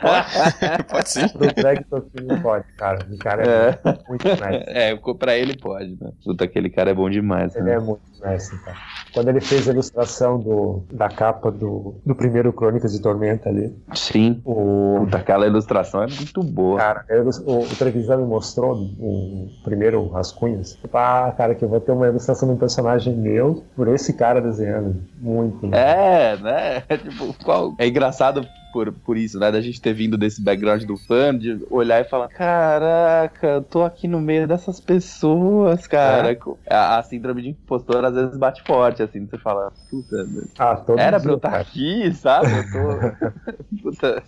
Pode sim. pro Greg Tokini pode, cara. O cara é, É. muito, mestre. É, pra ele pode, né? Puta, aquele cara é bom demais, Ele né? é muito mestre, cara. Quando ele fez a ilustração do, da capa do, do primeiro Crônicas de Tormenta ali, Sim. o, Puta, aquela ilustração é muito boa. Cara, eu- o, o televisão me mostrou o primeiro rascunhos. Tipo, ah, cara, que eu vou ter uma ilustração de um personagem meu por esse cara desenhando. Muito. É, né? É, tipo, qual... é engraçado por, por isso, né? Da gente ter vindo desse background do fã, de olhar e falar: Caraca, eu tô aqui no meio dessas pessoas, cara. A, a síndrome de impostor às vezes bate forte, assim, você fala: Puta, Ah, era pra eu estar cara. aqui, sabe? Eu tô. Puta.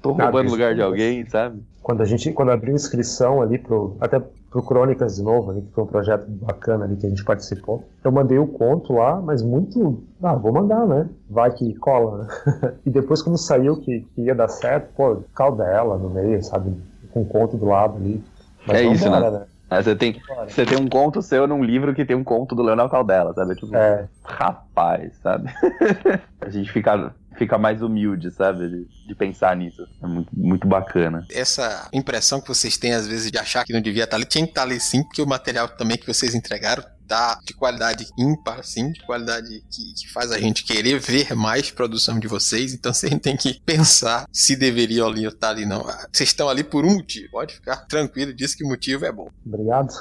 tô Nada, roubando isso lugar de é alguém, sabe? Quando a gente, quando abriu inscrição ali pro, até pro Crônicas de novo, ali, que foi um projeto bacana ali que a gente participou, eu mandei o conto lá, mas muito, ah, vou mandar, né? Vai que cola, né? e depois quando saiu que, que ia dar certo, pô, Caldela no meio, sabe? Com o conto do lado ali. Mas É isso, vambora, né? Aí você tem, você tem um conto seu num livro que tem um conto do Leonel Caldela, sabe? Tipo, É, rapaz, sabe? a gente fica, fica mais humilde, sabe? De, de pensar nisso. É muito, muito bacana. Essa impressão que vocês têm, às vezes, de achar que não devia estar ali, tinha que estar ali sim, porque o material também que vocês entregaram tá de qualidade ímpar, sim, de qualidade que, que faz a gente querer ver mais produção de vocês. Então vocês têm que pensar se deveriam ali estar ali, não. Ah, Vocês estão ali por um motivo. Pode ficar tranquilo disso que o motivo é bom. obrigado.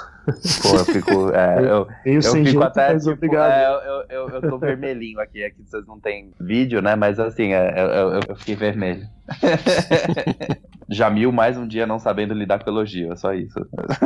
Pô, eu fico. é, eu, eu sem fico jeito, até. Tipo, obrigado. é, eu, eu, eu tô vermelhinho aqui. Aqui vocês não tem vídeo, né? Mas assim, é, eu, eu, eu fiquei vermelho. Jamil, mais um dia não sabendo lidar com elogio, é só isso.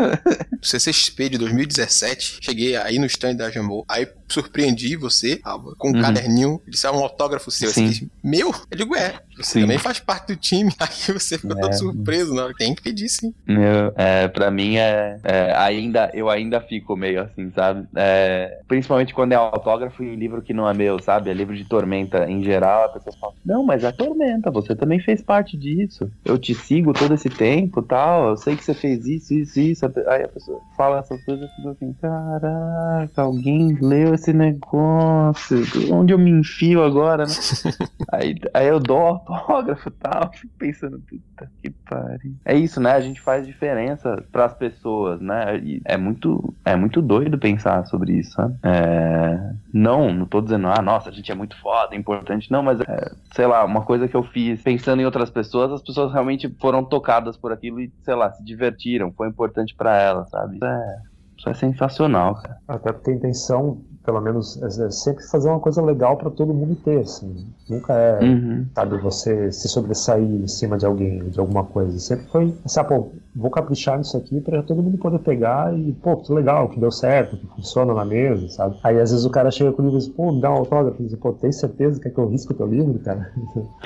CCXP de 2017, cheguei aí no stand da Jambô, aí surpreendi você, com um Uhum. caderninho, disse, é um autógrafo seu. Sim. Você disse, meu? Eu digo, é, você Sim. também faz parte do time. Aí você ficou É. todo surpreso na hora. Tem que pedir sim. Eu, é, pra mim é, é, ainda eu ainda fico meio assim, sabe? É, principalmente quando é autógrafo em livro que não é meu, sabe? É livro de tormenta em geral, a pessoa fala: "Não, mas é tormenta, você também fez parte disso. Eu te sigo todo esse tempo, tal, eu sei que você fez isso, isso, isso". Aí a pessoa fala essas coisas e fica assim: "Caraca, alguém leu esse negócio. Onde eu me enfio agora, né?" aí, aí eu dou autógrafo e tal, fico pensando, puta que pariu. É isso, né? A gente faz diferença pras pessoas, né? E é muito, é muito doido pensar sobre isso, sabe? É, não, não tô dizendo, ah, nossa, a gente é muito foda, é importante. Não, mas, é, sei lá, uma coisa que eu fiz pensando em outras pessoas, as pessoas realmente foram tocadas por aquilo e, sei lá, se divertiram, foi importante pra elas, sabe? Isso é, isso é sensacional, cara. Até porque a intenção, pelo menos, é é sempre fazer uma coisa legal pra todo mundo ter, assim. Nunca é, Uhum. sabe, você se sobressair em cima de alguém, de alguma coisa. Sempre foi, ah, pô, vou caprichar nisso aqui pra todo mundo poder pegar e, pô, que legal, que deu certo, que funciona na mesa, sabe? Aí às vezes o cara chega com o livro e diz, pô, me dá um autógrafo. E diz, pô, tem certeza que é que eu risco o teu livro, cara?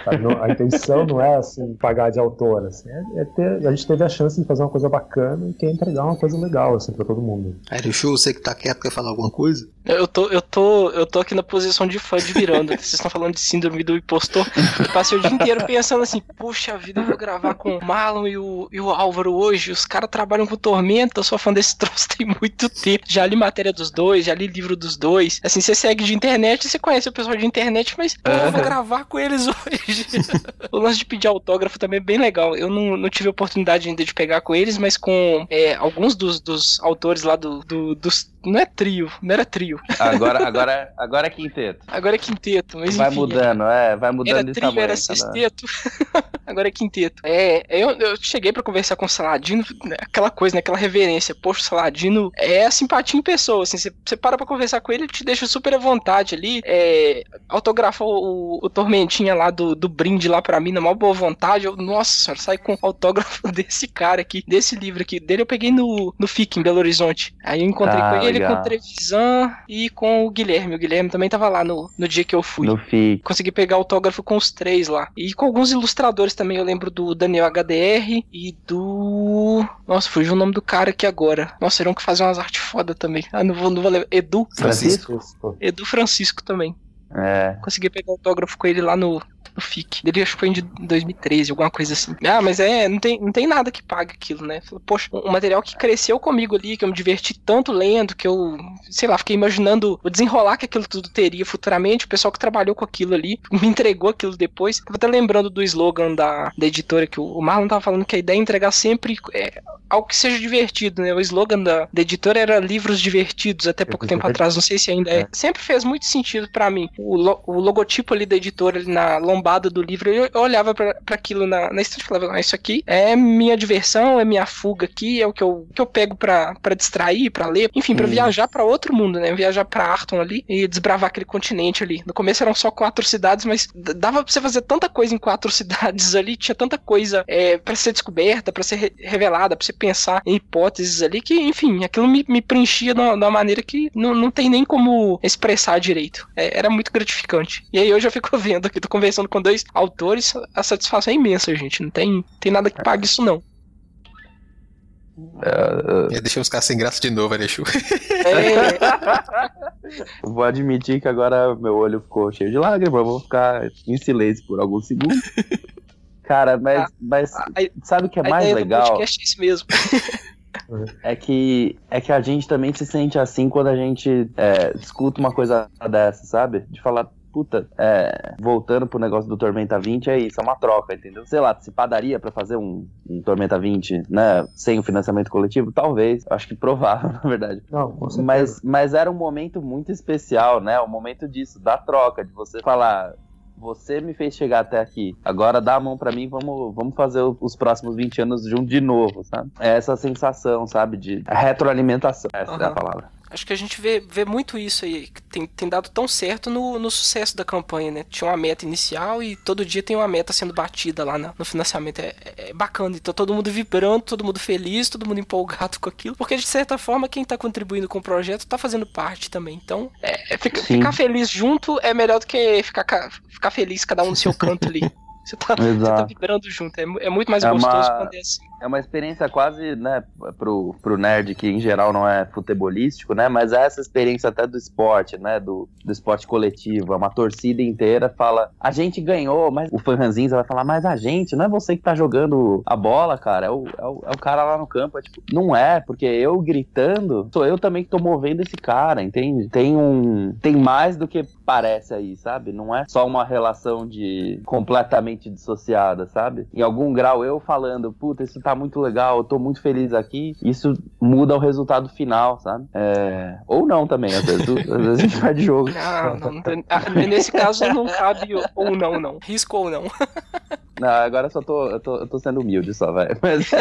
A intenção não é, assim, pagar de autor, assim, é, é ter, a gente teve a chance de fazer uma coisa bacana e quer entregar uma coisa legal, assim, pra todo mundo. Aí, deixa você que tá quieto, quer falar alguma coisa? Eu tô, eu tô, eu tô aqui na posição de fã de Miranda. Vocês estão falando de síndrome do impostor. Eu passei o dia inteiro pensando assim, puxa vida, eu vou gravar com o Marlon e o, e o Álvaro hoje. Os caras trabalham com Tormenta, eu sou fã desse troço tem muito tempo. Já li matéria dos dois, já li livro dos dois. Assim, você segue de internet, você conhece o pessoal de internet, mas pô, eu vou gravar com eles hoje. o lance de pedir autógrafo também é bem legal. Eu não, não tive oportunidade ainda de pegar com eles, mas com é, alguns dos, dos autores lá do, do- dos não é trio, não era trio. Agora, agora, agora é quinteto. Agora é quinteto, mas Vai enfim, mudando, é, vai mudando Era de trio, tamanho. era cada- sexteto. Agora é quinteto. É, eu, eu cheguei pra conversar com o Saladino, né, aquela coisa, né, aquela reverência. Poxa, o Saladino é a simpatia em pessoa, assim, você, você para pra conversar com ele, ele te deixa super à vontade ali. É, autografou o, o Tormentinha lá do, do brinde lá pra mim, na maior boa vontade. Eu, nossa senhora, sai com autógrafo desse cara aqui, desse livro aqui. Dele eu peguei no, no FIC, em Belo Horizonte. Aí eu encontrei Ah, com ele, legal. com o Trevisan e com o Guilherme. O Guilherme também tava lá no, no dia que eu fui. No FIC. Consegui pegar autógrafo com os três lá. E com alguns ilustradores também. Eu lembro do Daniel HDR e do. Nossa, fugiu o nome do cara aqui agora. Nossa, um que fazia umas artes foda também. Ah, não vou, não vou lembrar. Edu. Francisco? Edu Francisco também. É. Consegui pegar autógrafo com ele lá no, no FIC. Dele acho que foi em 2013, alguma coisa assim. Ah, mas é, não tem, não tem nada que pague aquilo, né? Poxa, um material que cresceu comigo ali, que eu me diverti tanto lendo, que eu, sei lá, fiquei imaginando o desenrolar que aquilo tudo teria futuramente. O pessoal que trabalhou com aquilo ali me entregou aquilo depois. Tava até lembrando do slogan da, da editora, que o, Marlon tava falando que a ideia é entregar sempre é, algo que seja divertido, né? O slogan da, da editora era livros divertidos até pouco tempo atrás, não sei se ainda é. Sempre fez muito sentido pra mim. O, lo- o logotipo ali da editora, ali na lombada do livro, eu, eu olhava pra pra aquilo na, na estante e falava, ah, isso aqui é minha diversão, é minha fuga aqui, é o que eu, que eu pego pra, pra distrair, pra ler, enfim, pra Hum. viajar pra outro mundo, né? Viajar pra Arton ali e desbravar aquele continente ali. No começo eram só quatro cidades, mas dava pra você fazer tanta coisa em quatro cidades ali, tinha tanta coisa é, para ser descoberta, pra ser re- revelada, pra você pensar em hipóteses ali, que, enfim, aquilo me, me preenchia de uma, de uma maneira que não, não tem nem como expressar direito. É, era muito gratificante. E aí hoje eu fico vendo aqui, tô conversando com dois autores, a satisfação é imensa, gente. Não tem, tem nada que pague isso, não. É, deixa os caras sem graça de novo, Alexu. Vou admitir que agora meu olho ficou cheio de lágrimas, eu vou ficar em silêncio por alguns segundos. Cara, mas, mas sabe o que é a mais ideia do legal? podcast é isso mesmo. É que, é que a gente também se sente assim quando a gente é, escuta uma coisa dessa, sabe? De falar, puta, é, voltando pro negócio do Tormenta 20, é isso, é uma troca, entendeu? Sei lá, se padaria pra fazer um, um Tormenta 20, né, sem o financiamento coletivo, talvez, acho que provável, na verdade. Não, com certeza. Mas, mas era um momento muito especial, né? O momento disso, da troca, de você falar. Você me fez chegar até aqui. Agora dá a mão pra mim, vamos, vamos fazer os próximos 20 anos junto de novo, sabe? É essa sensação, sabe? De retroalimentação. Essa é a palavra. Acho que a gente vê, vê muito isso aí, que tem, tem dado tão certo no, no sucesso da campanha, né? Tinha uma meta inicial e todo dia tem uma meta sendo batida lá na- no financiamento. É, é- bacana. Então todo mundo vibrando, todo mundo feliz, todo mundo empolgado com aquilo. Porque de certa forma, quem tá contribuindo com o projeto tá fazendo parte também. Então, é, é fica- ficar feliz junto é melhor do que ficar, ca- ficar feliz cada um no seu canto ali. Você tá, você tá Exato. vibrando junto. É, é muito mais É gostoso uma- quando é assim. É uma experiência quase, né, pro, pro nerd que em geral não é futebolístico, né, mas é essa experiência até do esporte, né, do, do esporte coletivo, é uma torcida inteira fala, a gente ganhou, mas o fã ranzinza vai falar, mas a gente, não é você que tá jogando a bola, cara, é o, é o, é o cara lá no campo, é tipo, não é, porque eu gritando, sou eu também que tô movendo esse cara, entende? Tem um, tem mais do que parece aí, sabe? Não é só uma relação de completamente dissociada, sabe? Em algum grau eu falando, puta, isso tá muito legal, eu tô muito feliz aqui, isso muda o resultado final, sabe? É... Ou não também, às vezes, às vezes a gente vai de jogo. Não, não, não tem- ah, nesse caso não cabe ou não, não. Risco ou não. Não, agora eu só tô, eu tô, eu tô sendo humilde só, vai. Mas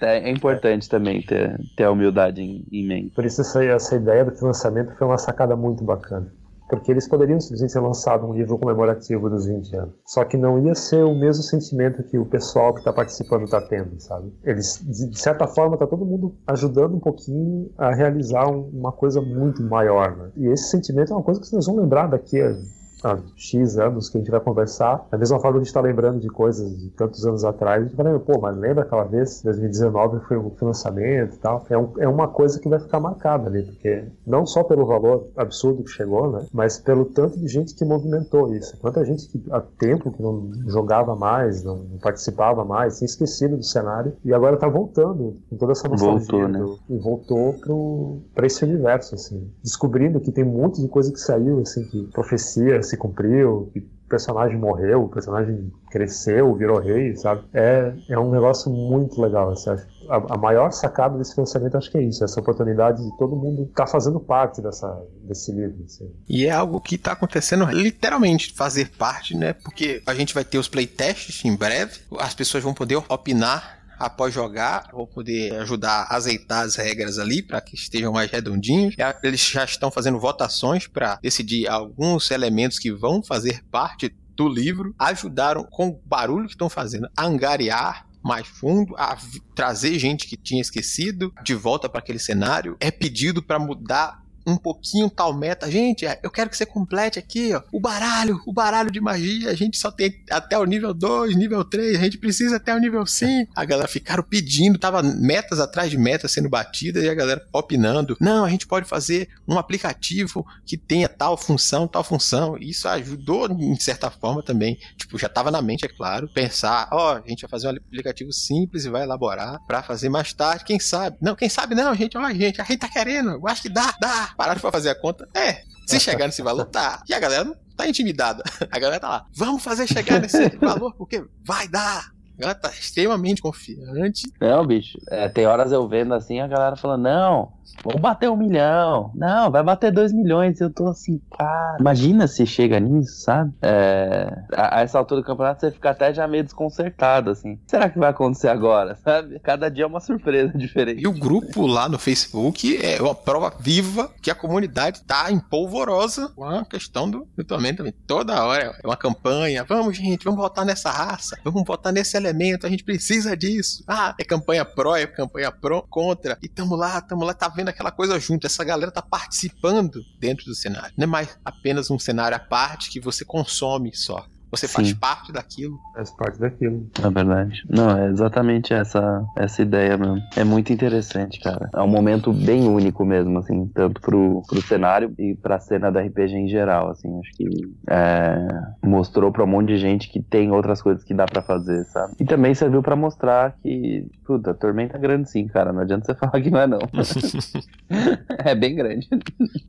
é, é importante também ter, ter a humildade em, em mente. Por isso essa, essa ideia do financiamento foi uma sacada muito bacana. Porque eles poderiam simplesmente ter lançado um livro comemorativo dos 20 anos. Só que não ia ser o mesmo sentimento que o pessoal que está participando está tendo, sabe? Eles, de certa forma, tá todo mundo ajudando um pouquinho a realizar um- uma coisa muito maior, né? E esse sentimento é uma coisa que vocês vão lembrar daqui a há X anos que a gente vai conversar, da mesma forma que a gente está lembrando de coisas de tantos anos atrás, a gente vai lembrar, pô, mas lembra aquela vez, 2019 foi o financiamento e tal? É, um- é uma coisa que vai ficar marcada ali, porque não só pelo valor absurdo que chegou, né, mas pelo tanto de gente que movimentou isso. Quanta gente que há tempo que não jogava mais, não, participava mais, tinha esquecido do cenário, e agora tá voltando com toda essa nostalgia Voltou, né? do- e voltou pro, pra esse universo, assim. Descobrindo que tem um monte de coisa que saiu, assim, que profecia se cumpriu, que o personagem morreu, o personagem cresceu, virou rei, sabe? É, é um negócio muito legal, assim, a, a, maior sacada desse financiamento acho que é isso, essa oportunidade de todo mundo estar tá fazendo parte dessa, desse livro. Assim. E é algo que está acontecendo literalmente, fazer parte, né? Porque a gente vai ter os playtests em breve, as pessoas vão poder opinar após jogar, vou poder ajudar a azeitar as regras ali para que estejam mais redondinhos. Eles já estão fazendo votações para decidir alguns elementos que vão fazer parte do livro, ajudaram com o barulho que estão fazendo a angariar mais fundo, a trazer gente que tinha esquecido de volta para aquele cenário. É pedido para mudar um pouquinho tal meta. Gente, é, eu quero que você complete aqui, ó, o baralho, o baralho de magia. A gente só tem até o nível 2, nível 3, a gente precisa até o nível 5. A galera ficaram pedindo, tava metas atrás de metas sendo batidas e a galera opinando. Não, a gente pode fazer um aplicativo que tenha tal função, tal função. Isso ajudou, em certa forma, também. Tipo, já tava na mente, é claro, pensar, ó, oh, a gente vai fazer um aplicativo simples e vai elaborar para fazer mais tarde, quem sabe? Não, quem sabe não, gente, ó, gente, a gente tá querendo, eu acho que dá, dá pararam pra fazer a conta? É. Se chegar nesse valor, tá. E a galera não tá intimidada. A galera tá lá. Vamos fazer chegar nesse valor, porque vai dar. A galera tá extremamente confiante. Não, bicho. É, tem horas eu vendo assim, a galera falando, não, Vamos bater um milhão. Não, vai bater dois milhões. Eu tô assim, cara. Imagina se chega nisso, sabe? É, a, a, essa altura do campeonato você fica até já meio desconcertado, assim. Será que vai acontecer agora, sabe? Cada dia é uma surpresa diferente. E o grupo lá no Facebook é uma prova viva que a comunidade tá empolvorosa com a questão do, do também. Toda hora é uma campanha. Vamos, gente, vamos votar nessa raça. Vamos votar nesse elemento. A gente precisa disso. Ah, é campanha pró, é campanha pró, contra. E tamo lá, tamo lá, tá vendo aquela coisa junto. Essa galera tá participando dentro do cenário. Não é mais apenas um cenário à parte que você consome só. Você Sim. faz parte daquilo. Faz parte daquilo. É verdade. Não, é exatamente essa, essa ideia mesmo. É muito interessante, cara. É um momento bem único mesmo, assim, tanto pro, pro cenário e pra cena da RPG em geral, assim. Acho que é, mostrou pra um monte de gente que tem outras coisas que dá para fazer, sabe? E também serviu para mostrar que, puta, a tormenta é grande sim, cara. Não adianta você falar que não é não. é bem grande.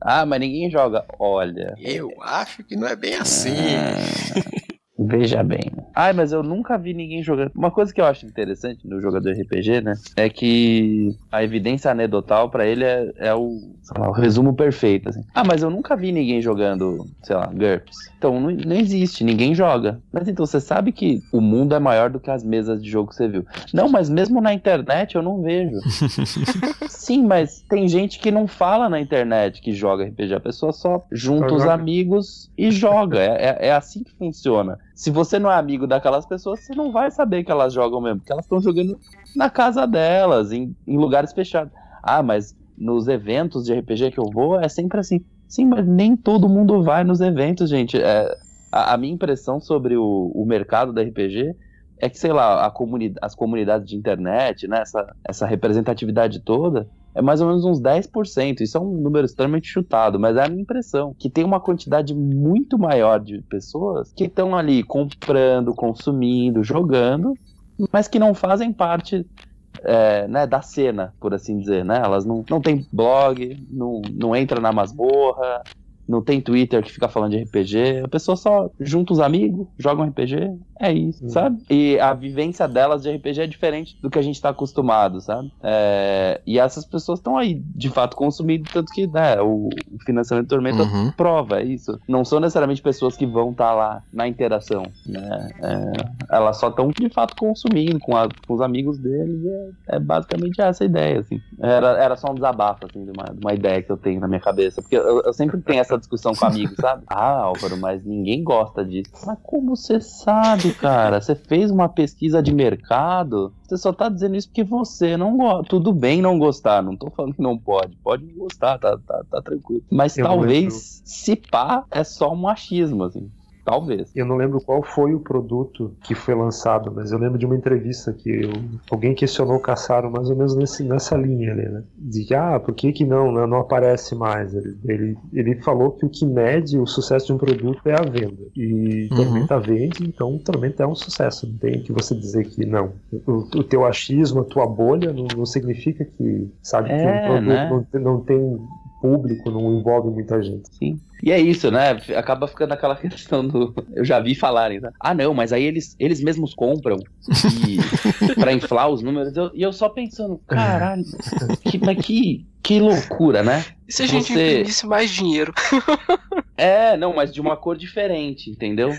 ah, mas ninguém joga. Olha. Eu acho que não é bem assim. Veja bem. Ai, mas eu nunca vi ninguém jogando. Uma coisa que eu acho interessante no jogador RPG, né? É que a evidência anedotal para ele é, é o, lá, o, resumo perfeito. Assim. Ah, mas eu nunca vi ninguém jogando, sei lá, GURPS. Então não, não, existe, ninguém joga. Mas então você sabe que o mundo é maior do que as mesas de jogo que você viu. Não, mas mesmo na internet eu não vejo. Sim, mas tem gente que não fala na internet que joga RPG. A pessoa só junta os amigos e joga. É, é, é assim que funciona. Se você não é amigo daquelas pessoas, você não vai saber que elas jogam mesmo, porque elas estão jogando na casa delas, em, em lugares fechados. Ah, mas nos eventos de RPG que eu vou, é sempre assim. Sim, mas nem todo mundo vai nos eventos, gente. É, a, a, minha impressão sobre o, o mercado da RPG é que, sei lá, comuni as comunidades de internet, né, essa, essa representatividade toda, é mais ou menos uns 10%. Isso é um número extremamente chutado, mas é a minha impressão. Que tem uma quantidade muito maior de pessoas que estão ali comprando, consumindo, jogando, mas que não fazem parte é, né, da cena, por assim dizer. Né? Elas não, não têm blog, não, não entra na masmorra, não tem Twitter que fica falando de RPG. A pessoa só junta os amigos, joga um RPG, é isso, uhum. sabe? E a vivência delas de RPG é diferente do que a gente tá acostumado, sabe? É... E essas pessoas estão aí, de fato, consumindo, tanto que né, o financiamento do Tormenta uhum. prova isso. Não são necessariamente pessoas que vão estar tá lá na interação, né? É... Elas só estão, de fato, consumindo com, a... com os amigos deles. É... é, basicamente essa a ideia, assim. Era, era só um desabafo, assim, de uma, de uma ideia que eu tenho na minha cabeça. Porque eu, eu sempre tenho essa discussão com amigos, sabe? Ah, Álvaro, mas ninguém gosta disso. Mas como você sabe, cara? Você fez uma pesquisa de mercado? Você só tá dizendo isso porque você não gosta. Tudo bem não gostar, não tô falando que não pode. Pode não gostar, tá, tá, tá tranquilo. Mas eu talvez, se pá, é só um machismo, assim. Talvez. Eu não lembro qual foi o produto que foi lançado, mas eu lembro de uma entrevista que eu, alguém questionou o Caçaro mais ou menos nesse, nessa linha ali, né? De que, ah, por que que não, né? não aparece mais? Ele, ele, ele falou que o que mede o sucesso de um produto é a venda. E uhum. Tormenta vende, então Tormenta é um sucesso. Não tem que você dizer que não. O, o teu achismo, a tua bolha, não, não significa que, sabe, é, que um produto né? não, não tem público, não envolve muita gente. Sim. E é isso, né? Acaba ficando aquela questão do. Eu já vi falarem, né? Ah, não, mas aí eles, eles mesmos compram e... pra inflar os números. Eu- E eu, só pensando, caralho, que, mas que, que loucura, né? E se a gente Você- imprimisse mais dinheiro? É, não, mas de uma cor diferente, entendeu?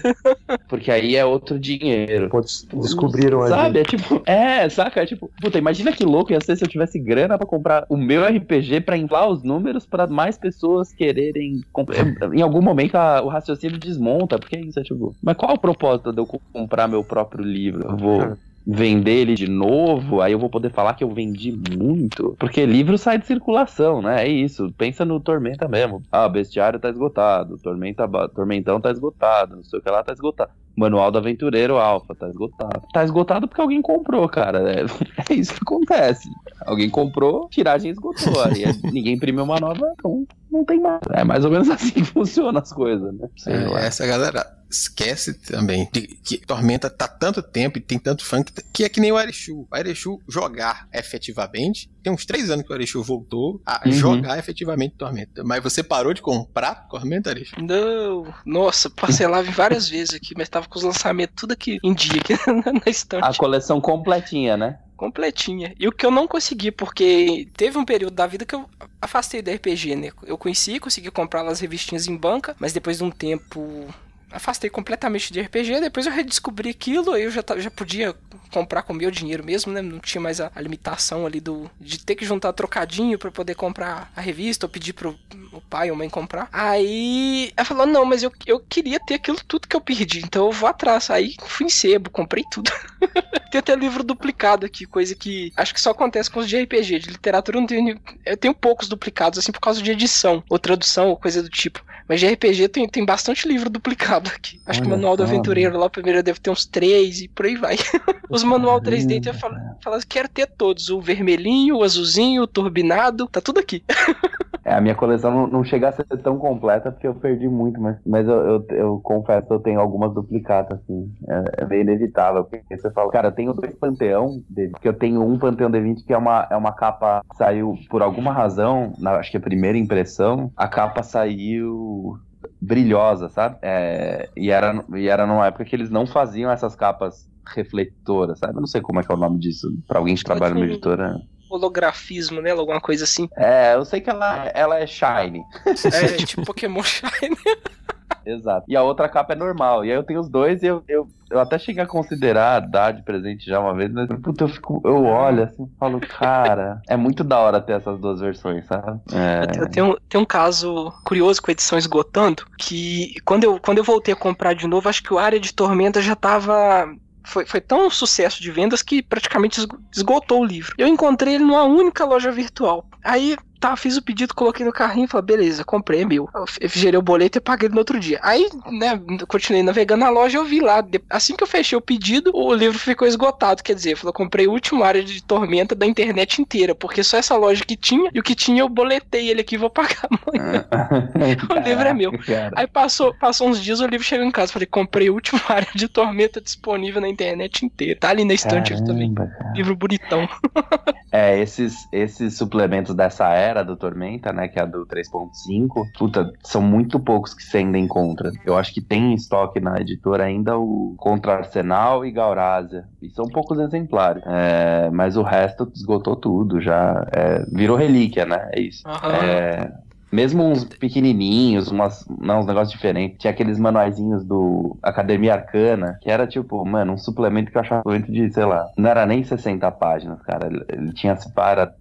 Porque aí é outro dinheiro. Descobriram ali. Sabe? É tipo, é, saca? É tipo, puta, imagina que louco ia ser se eu tivesse grana pra comprar o meu RPG pra inflar os números pra mais pessoas quererem comprar. Em algum momento a- o raciocínio desmonta, porque é isso, é tipo, mas qual o propósito de eu co- comprar meu próprio livro? Eu vou vender ele de novo, aí eu vou poder falar que eu vendi muito. Porque livro sai de circulação, né? É isso. Pensa no Tormenta mesmo. Ah, bestiário tá esgotado, Tormenta, Tormentão tá esgotado, não sei o que lá tá esgotado. Manual do Aventureiro Alpha tá esgotado. Tá esgotado porque alguém comprou, cara. É, é isso que acontece. Alguém comprou, tiragem esgotou. Aí é- ninguém imprimiu uma nova, então não tem mais. É mais ou menos assim que funcionam as coisas, né? Sei É, lá. essa galera esquece também de que Tormenta tá tanto tempo e tem tanto fã que, que é que nem o Arechu. O Arechu jogar efetivamente, tem uns três anos que o Arechu voltou a Uhum. jogar efetivamente Tormenta. Mas você parou de comprar Tormenta, Arechu? Não, nossa, parcelava várias vezes aqui, mas tava com os lançamentos tudo aqui em dia, aqui na na estante. A coleção completinha, né? completinha. E o que eu não consegui, porque teve um período da vida que eu afastei do RPG, né? Eu conheci, consegui comprar as revistinhas em banca, mas depois de um tempo afastei completamente de RPG, depois eu redescobri aquilo, aí eu já, já podia comprar com meu dinheiro mesmo, né? Não tinha mais a, a limitação ali do de ter que juntar trocadinho pra poder comprar a revista ou pedir pro o pai ou mãe comprar. Aí ela falou: "Não, mas eu, eu queria ter aquilo tudo que eu perdi, então eu vou atrás". Aí fui em sebo, comprei tudo. Tem até livro duplicado aqui, coisa que acho que só acontece com os de RPG. De literatura eu não tenho. Eu tenho poucos duplicados, assim, por causa de edição, ou tradução, ou coisa do tipo. Mas de RPG tem, tem bastante livro duplicado aqui. Acho que o Olha Manual do Aventureiro lá, primeiro deve ter uns três e por aí vai. Os manual 3D eu falo, falo assim, quero ter todos: o vermelhinho, o azulzinho, o turbinado, tá tudo aqui. É, a minha coleção não, não chega a ser tão completa porque eu perdi muito, mas, mas eu, eu, eu confesso que eu tenho algumas duplicatas, assim. É, é meio inevitável, porque você fala, cara, eu tenho dois Panteão, dele, que eu tenho um Panteão D20 que é uma, é uma capa que saiu por alguma razão, na, acho que a primeira impressão, a capa saiu brilhosa, sabe? É, e, era, e era numa época que eles não faziam essas capas refletoras, sabe? Eu não sei como é que é o nome disso, pra alguém que trabalha numa editora. Holografismo, né? Alguma coisa assim. É, eu sei que ela, ela é shiny. É, tipo Pokémon Shine. Exato. E a outra capa é normal. E aí eu tenho os dois e eu, eu, eu até cheguei a considerar dar de presente já uma vez, mas puta, eu, fico, eu olho assim e falo, cara, é muito da hora ter essas duas versões, sabe? É, Eu tenho, tenho um caso curioso com a edição esgotando, que quando eu, quando eu voltei a comprar de novo, acho que o Área de Tormenta já tava... Foi, foi tão um sucesso de vendas que praticamente esgo- esgotou o livro. Eu encontrei ele numa única loja virtual. Aí, tá, fiz o pedido, coloquei no carrinho e falei, beleza, comprei, é meu. Eu gerei o boleto e paguei no outro dia. Aí, né, continuei navegando na loja, eu vi lá, assim que eu fechei o pedido, o livro ficou esgotado, quer dizer, eu falei, comprei o último área de tormenta da internet inteira, porque só essa loja que tinha, e o que tinha eu boletei ele aqui e vou pagar amanhã. O livro é meu. Aí passou, passou uns dias, o livro chegou em casa, falei, comprei o último área de tormenta disponível na internet inteira. Tá ali na estante Caramba, também. cara. Livro bonitão. É, esses, esses suplementos dessa era do Tormenta, né, que é a do 3.5, puta, são muito poucos que você ainda encontra. Eu acho que tem em estoque na editora ainda o Contra Arsenal e Gaurásia. E são poucos exemplares. É, mas o resto esgotou tudo já. É, virou relíquia, né? É isso. Aham. É, mesmo uns pequenininhos, umas, não, uns negócios diferentes. Tinha aqueles manuaizinhos do Academia Arcana, que era tipo, mano, um suplemento que eu achava muito de, sei lá, não era nem 60 páginas, cara. Ele, ele tinha, se pá, era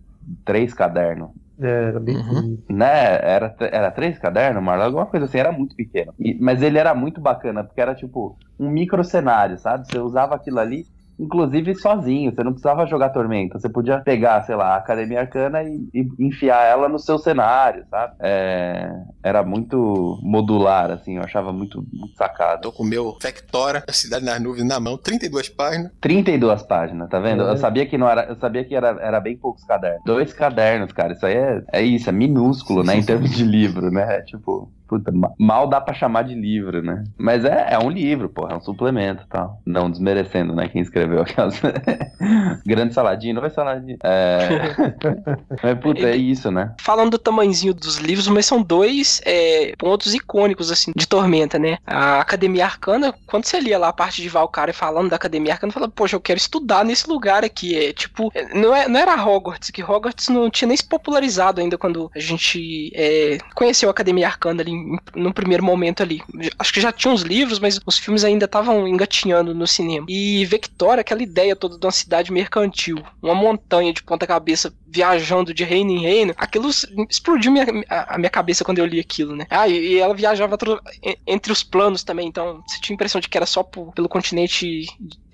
três cadernos. É, era bem Uhum. Né? Era, era três cadernos, Marlon? Alguma coisa assim, era muito pequeno. E- mas ele era muito bacana, porque era tipo um micro cenário, sabe? Você usava aquilo ali, inclusive sozinho, você não precisava jogar Tormenta. Você podia pegar, sei lá, a Academia Arcana e, e enfiar ela no seu cenário, sabe? É, era muito modular, assim, eu achava muito, muito sacado. Tô com o meu Factora, a Cidade nas Nuvens na mão, 32 páginas. 32 páginas, tá vendo? É. Eu sabia que não era, eu sabia que era, era bem poucos cadernos. Dois cadernos, cara, isso aí é, é isso, é minúsculo, né, em termos de livro, né? Tipo, Puta, mal dá pra chamar de livro, né? Mas é, é um livro, porra, é um suplemento e tal. Não desmerecendo, né, quem escreveu aquelas. Grande saladinho, não vai saladinho. É. mas, puta, é isso, né? Falando do tamanhozinho dos livros, mas são dois é, pontos icônicos, assim, de Tormenta, né? A Academia Arcana, quando você lia lá a parte de Valkyrie falando da Academia Arcana, fala, poxa, eu quero estudar nesse lugar aqui. É tipo, não, é, não era Hogwarts, que Hogwarts não tinha nem se popularizado ainda quando a gente é, conheceu a Academia Arcana ali no primeiro momento ali. Acho que já tinha uns livros, mas os filmes ainda estavam engatinhando no cinema. E Victoria, aquela ideia toda de uma cidade mercantil, uma montanha de ponta cabeça viajando de reino em reino, aquilo explodiu minha, a, minha cabeça quando eu li aquilo, né? Ah, e, e ela viajava entre os planos também, então você tinha a impressão de que era só pelo continente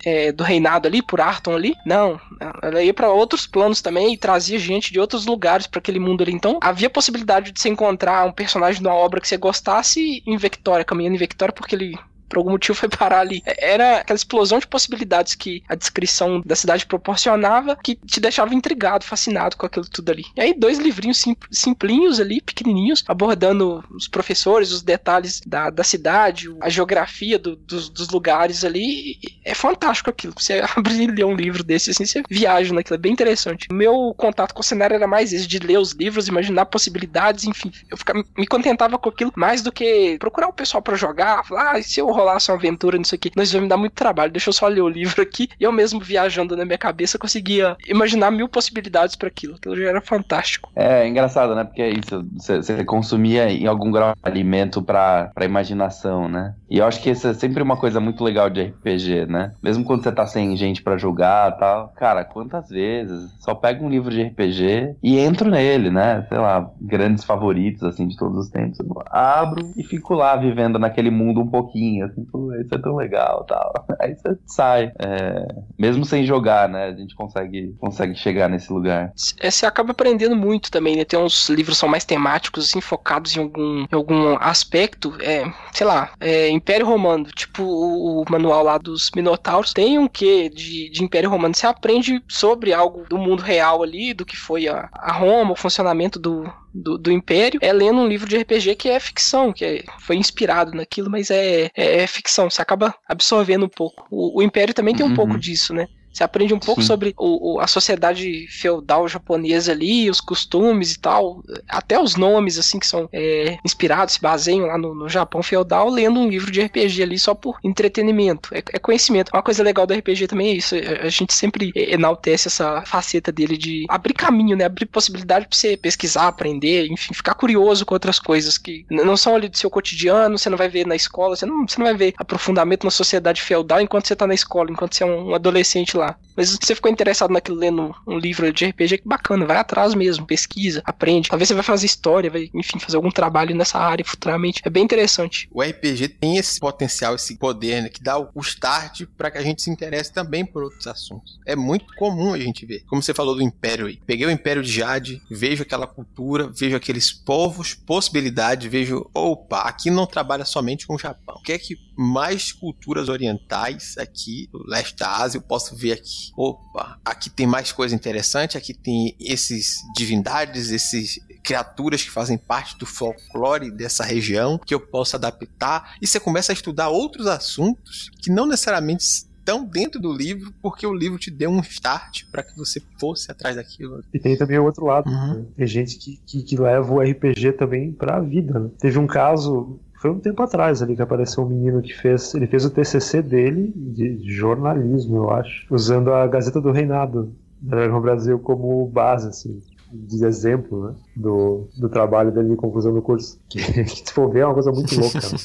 é, do reinado ali, por Arton ali. Não, ela ia para outros planos também e trazia gente de outros lugares para aquele mundo ali. Então havia possibilidade de você encontrar um personagem de uma obra que você gostasse em Victoria, caminhando em Victoria, porque ele por algum motivo foi parar ali. Era aquela explosão de possibilidades que a descrição da cidade proporcionava que te deixava intrigado, fascinado com aquilo tudo ali. E aí, dois livrinhos simplinhos ali, pequenininhos, abordando os professores, os detalhes da, da cidade, a geografia do, dos, dos, lugares ali. É fantástico aquilo. Você abre e lê um livro desse, assim, você viaja naquilo. É bem interessante. Meu contato com o cenário era mais esse, de ler os livros, imaginar possibilidades, enfim. Eu ficava, me contentava com aquilo mais do que procurar o pessoal para jogar, falar, ah, se eu rolasse uma aventura nisso aqui, nós vamos me dar muito trabalho, deixa eu só ler o livro aqui. E eu mesmo viajando na minha cabeça conseguia imaginar mil possibilidades para aquilo. Aquilo já era fantástico. É, engraçado, né? Porque é isso, você, consumia em algum grau alimento pra, imaginação, né? E eu acho que isso é sempre uma coisa muito legal de RPG, né? Mesmo quando você tá sem gente para jogar tal. Cara, quantas vezes? Só pega um livro de RPG e entro nele, né? Sei lá, grandes favoritos, assim, de todos os tempos. Eu abro e fico lá vivendo naquele mundo um pouquinho, pô, isso é tão legal tal. Aí você sai. É, mesmo sem jogar, né? A gente consegue, consegue chegar nesse lugar. É, você acaba aprendendo muito também, né? Tem uns livros são mais temáticos, assim, focados em algum, em algum aspecto. É, sei lá, é, Império Romano, tipo o, o, manual lá dos Minotauros, tem um quê de, de Império Romano. Você aprende sobre algo do mundo real ali, do que foi a, a Roma, o funcionamento do, do, do, Império é lendo um livro de RPG que é ficção, que é, foi inspirado naquilo, mas é, é, é, ficção. Você acaba absorvendo um pouco. O, o Império também tem um uhum. pouco disso, né? Você aprende um pouco Sim. sobre o, o, a sociedade feudal japonesa ali, os costumes e tal, até os nomes, assim, que são é, inspirados, se baseiam lá no, no, Japão feudal, lendo um livro de RPG ali só por entretenimento. É, é, conhecimento. Uma coisa legal do RPG também é isso. A gente sempre enaltece essa faceta dele de abrir caminho, né? Abrir possibilidade pra você pesquisar, aprender, enfim, ficar curioso com outras coisas que não são ali do seu cotidiano, você não vai ver na escola, você não, você não vai ver aprofundamento na sociedade feudal enquanto você tá na escola, enquanto você é um adolescente lá lá. Mas se você ficou interessado naquilo lendo um livro de RPG, que bacana, vai atrás mesmo, pesquisa, aprende. Talvez você vai fazer história, vai, enfim, fazer algum trabalho nessa área futuramente. É bem interessante. O RPG tem esse potencial, esse poder, né, que dá o start para que a gente se interesse também por outros assuntos. É muito comum a gente ver. Como você falou do Império aí. Peguei o Império de Jade, vejo aquela cultura, vejo aqueles povos, possibilidade, vejo, opa, aqui não trabalha somente com o Japão. O que é que mais culturas orientais aqui, do leste da Ásia, eu posso ver aqui. Opa, aqui tem mais coisa interessante, aqui tem esses divindades, esses criaturas que fazem parte do folclore dessa região que eu posso adaptar. E você começa a estudar outros assuntos que não necessariamente estão dentro do livro, porque o livro te deu um start para que você fosse atrás daquilo. E tem também o outro lado. Uhum. Né? Tem gente que, que, que, leva o RPG também para a vida. Né? Teve um caso foi um tempo atrás ali que apareceu um menino que fez. Ele fez o TCC dele, de jornalismo, eu acho, usando a Gazeta do Reinado da Dragon Brasil como base, assim, de exemplo, né, do, do trabalho dele de conclusão do curso. Que, se for ver, é uma coisa muito louca. Né?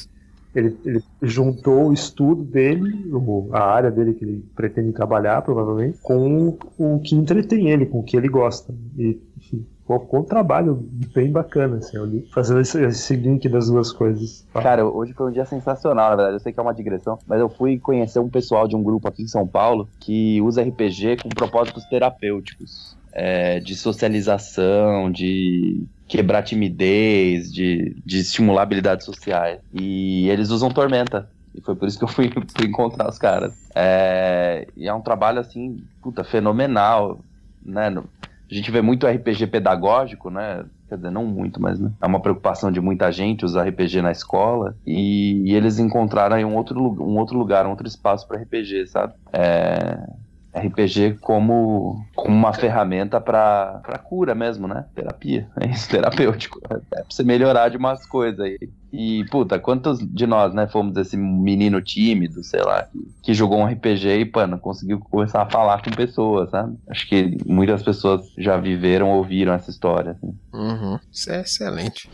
Ele, ele, juntou o estudo dele, o, a área dele que ele pretende trabalhar, provavelmente, com o, o que entretém ele, com o que ele gosta. E, enfim, ficou um trabalho bem bacana, assim, ali, fazendo esse, esse, link das duas coisas. Cara, hoje foi um dia sensacional, na verdade. Eu sei que é uma digressão, mas eu fui conhecer um pessoal de um grupo aqui em São Paulo que usa RPG com propósitos terapêuticos. É, de socialização, de quebrar timidez, de, de estimular habilidades sociais. E eles usam Tormenta. E foi por isso que eu fui, fui encontrar os caras. É, e é um trabalho, assim, puta, fenomenal, né? A gente vê muito RPG pedagógico, né? quer dizer, não muito, mas né, é uma preocupação de muita gente usar RPG na escola e, e eles encontraram aí um outro, um outro lugar, um outro espaço para RPG, sabe? É, RPG como, como uma ferramenta para cura mesmo, né? Terapia. É isso, terapêutico. É pra você melhorar de umas coisas aí. E, puta, quantos de nós, né, fomos esse menino tímido, sei lá, que, que jogou um RPG e, pano, conseguiu começar a falar com pessoas, sabe? Acho que muitas pessoas já viveram, ouviram essa história. Assim. Uhum. Isso é excelente.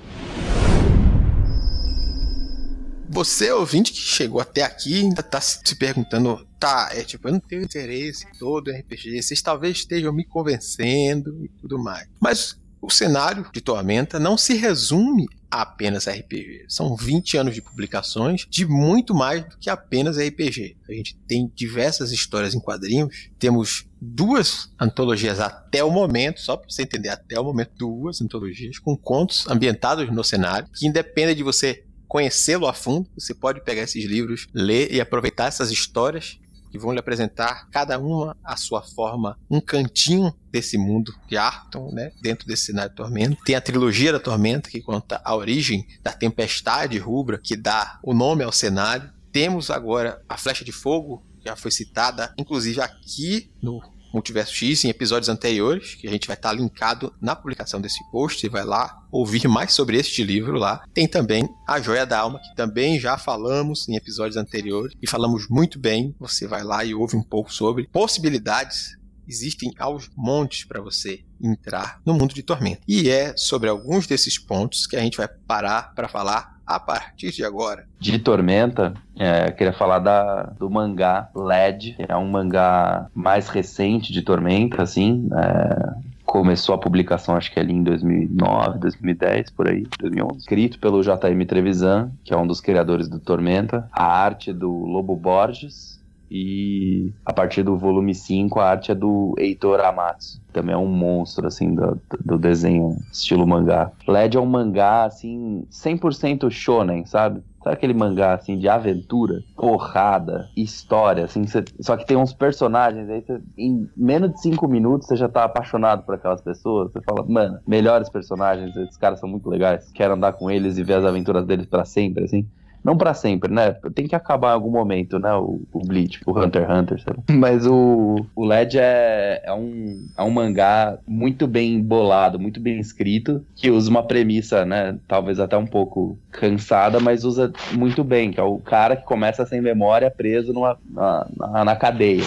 Você, ouvinte que chegou até aqui, ainda tá se perguntando, tá, é tipo, eu não tenho interesse todo em RPG, vocês talvez estejam me convencendo e tudo mais. Mas o cenário de Tormenta não se resume a apenas RPG. São 20 anos de publicações de muito mais do que apenas RPG. A gente tem diversas histórias em quadrinhos, temos duas antologias até o momento, só para você entender, até o momento, duas antologias com contos ambientados no cenário, que independem de você conhecê-lo a fundo, você pode pegar esses livros, ler e aproveitar essas histórias que vão lhe apresentar cada uma a sua forma, um cantinho desse mundo de Arton, né, dentro desse cenário de Tormenta. Tem a trilogia da Tormenta que conta a origem da tempestade rubra que dá o nome ao cenário. Temos agora a Flecha de Fogo, que já foi citada, inclusive aqui no Multiverso X em episódios anteriores, que a gente vai estar linkado na publicação desse post. Você vai lá ouvir mais sobre este livro lá. Tem também A Joia da Alma, que também já falamos em episódios anteriores e falamos muito bem. Você vai lá e ouve um pouco sobre possibilidades existem aos montes para você entrar no mundo de Tormenta. E é sobre alguns desses pontos que a gente vai parar para falar a partir de agora. De Tormenta, é, queria falar da, do mangá LED, que é um mangá mais recente de Tormenta, assim. É, começou a publicação, acho que ali em 2009, 2010, por aí, 2011. Escrito pelo J.M. Trevisan, que é um dos criadores do Tormenta. A arte do Lobo Borges e a partir do volume 5, a arte é do Heitor Amatsu. Também é um monstro, assim, do, do desenho estilo mangá. LED é um mangá, assim, 100% shonen, sabe? Sabe aquele mangá, assim, de aventura, porrada, história, assim, cê, só que tem uns personagens aí, cê, em menos de cinco minutos você já tá apaixonado por aquelas pessoas, você fala, mano, melhores personagens, esses caras são muito legais, quero andar com eles e ver as aventuras deles para sempre, assim. Não para sempre, né? Tem que acabar em algum momento, né? O, o Bleach, o Hunter x Hunter, sabe? Mas o, o LED é, é, um, é um mangá muito bem bolado, muito bem escrito, que usa uma premissa, né? Talvez até um pouco cansada, mas usa muito bem, que é o cara que começa sem memória preso numa, na, na, na cadeia.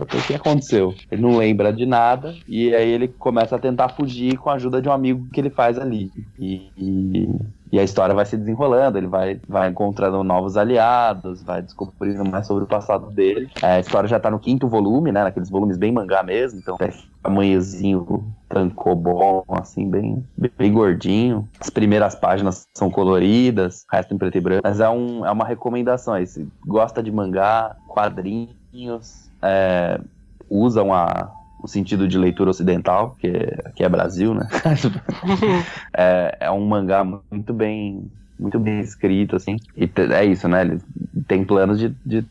O que aconteceu? Ele não lembra de nada e aí ele começa a tentar fugir com a ajuda de um amigo que ele faz ali. E, e e a história vai se desenrolando, ele vai, vai encontrando novos aliados, vai descobrindo mais sobre o passado dele. É, a história já tá no quinto volume, né? Naqueles volumes bem mangá mesmo, então é tamanhozinho bom, assim, bem, bem gordinho. As primeiras páginas são coloridas, o resto em preto e branco. Mas é, um, é uma recomendação aí. Se gosta de mangá, quadrinhos, é, usam a, o sentido de leitura ocidental, que é, que é Brasil, né? é, é um mangá muito bem muito bem escrito, assim. E é isso, né? Ele tem planos de, de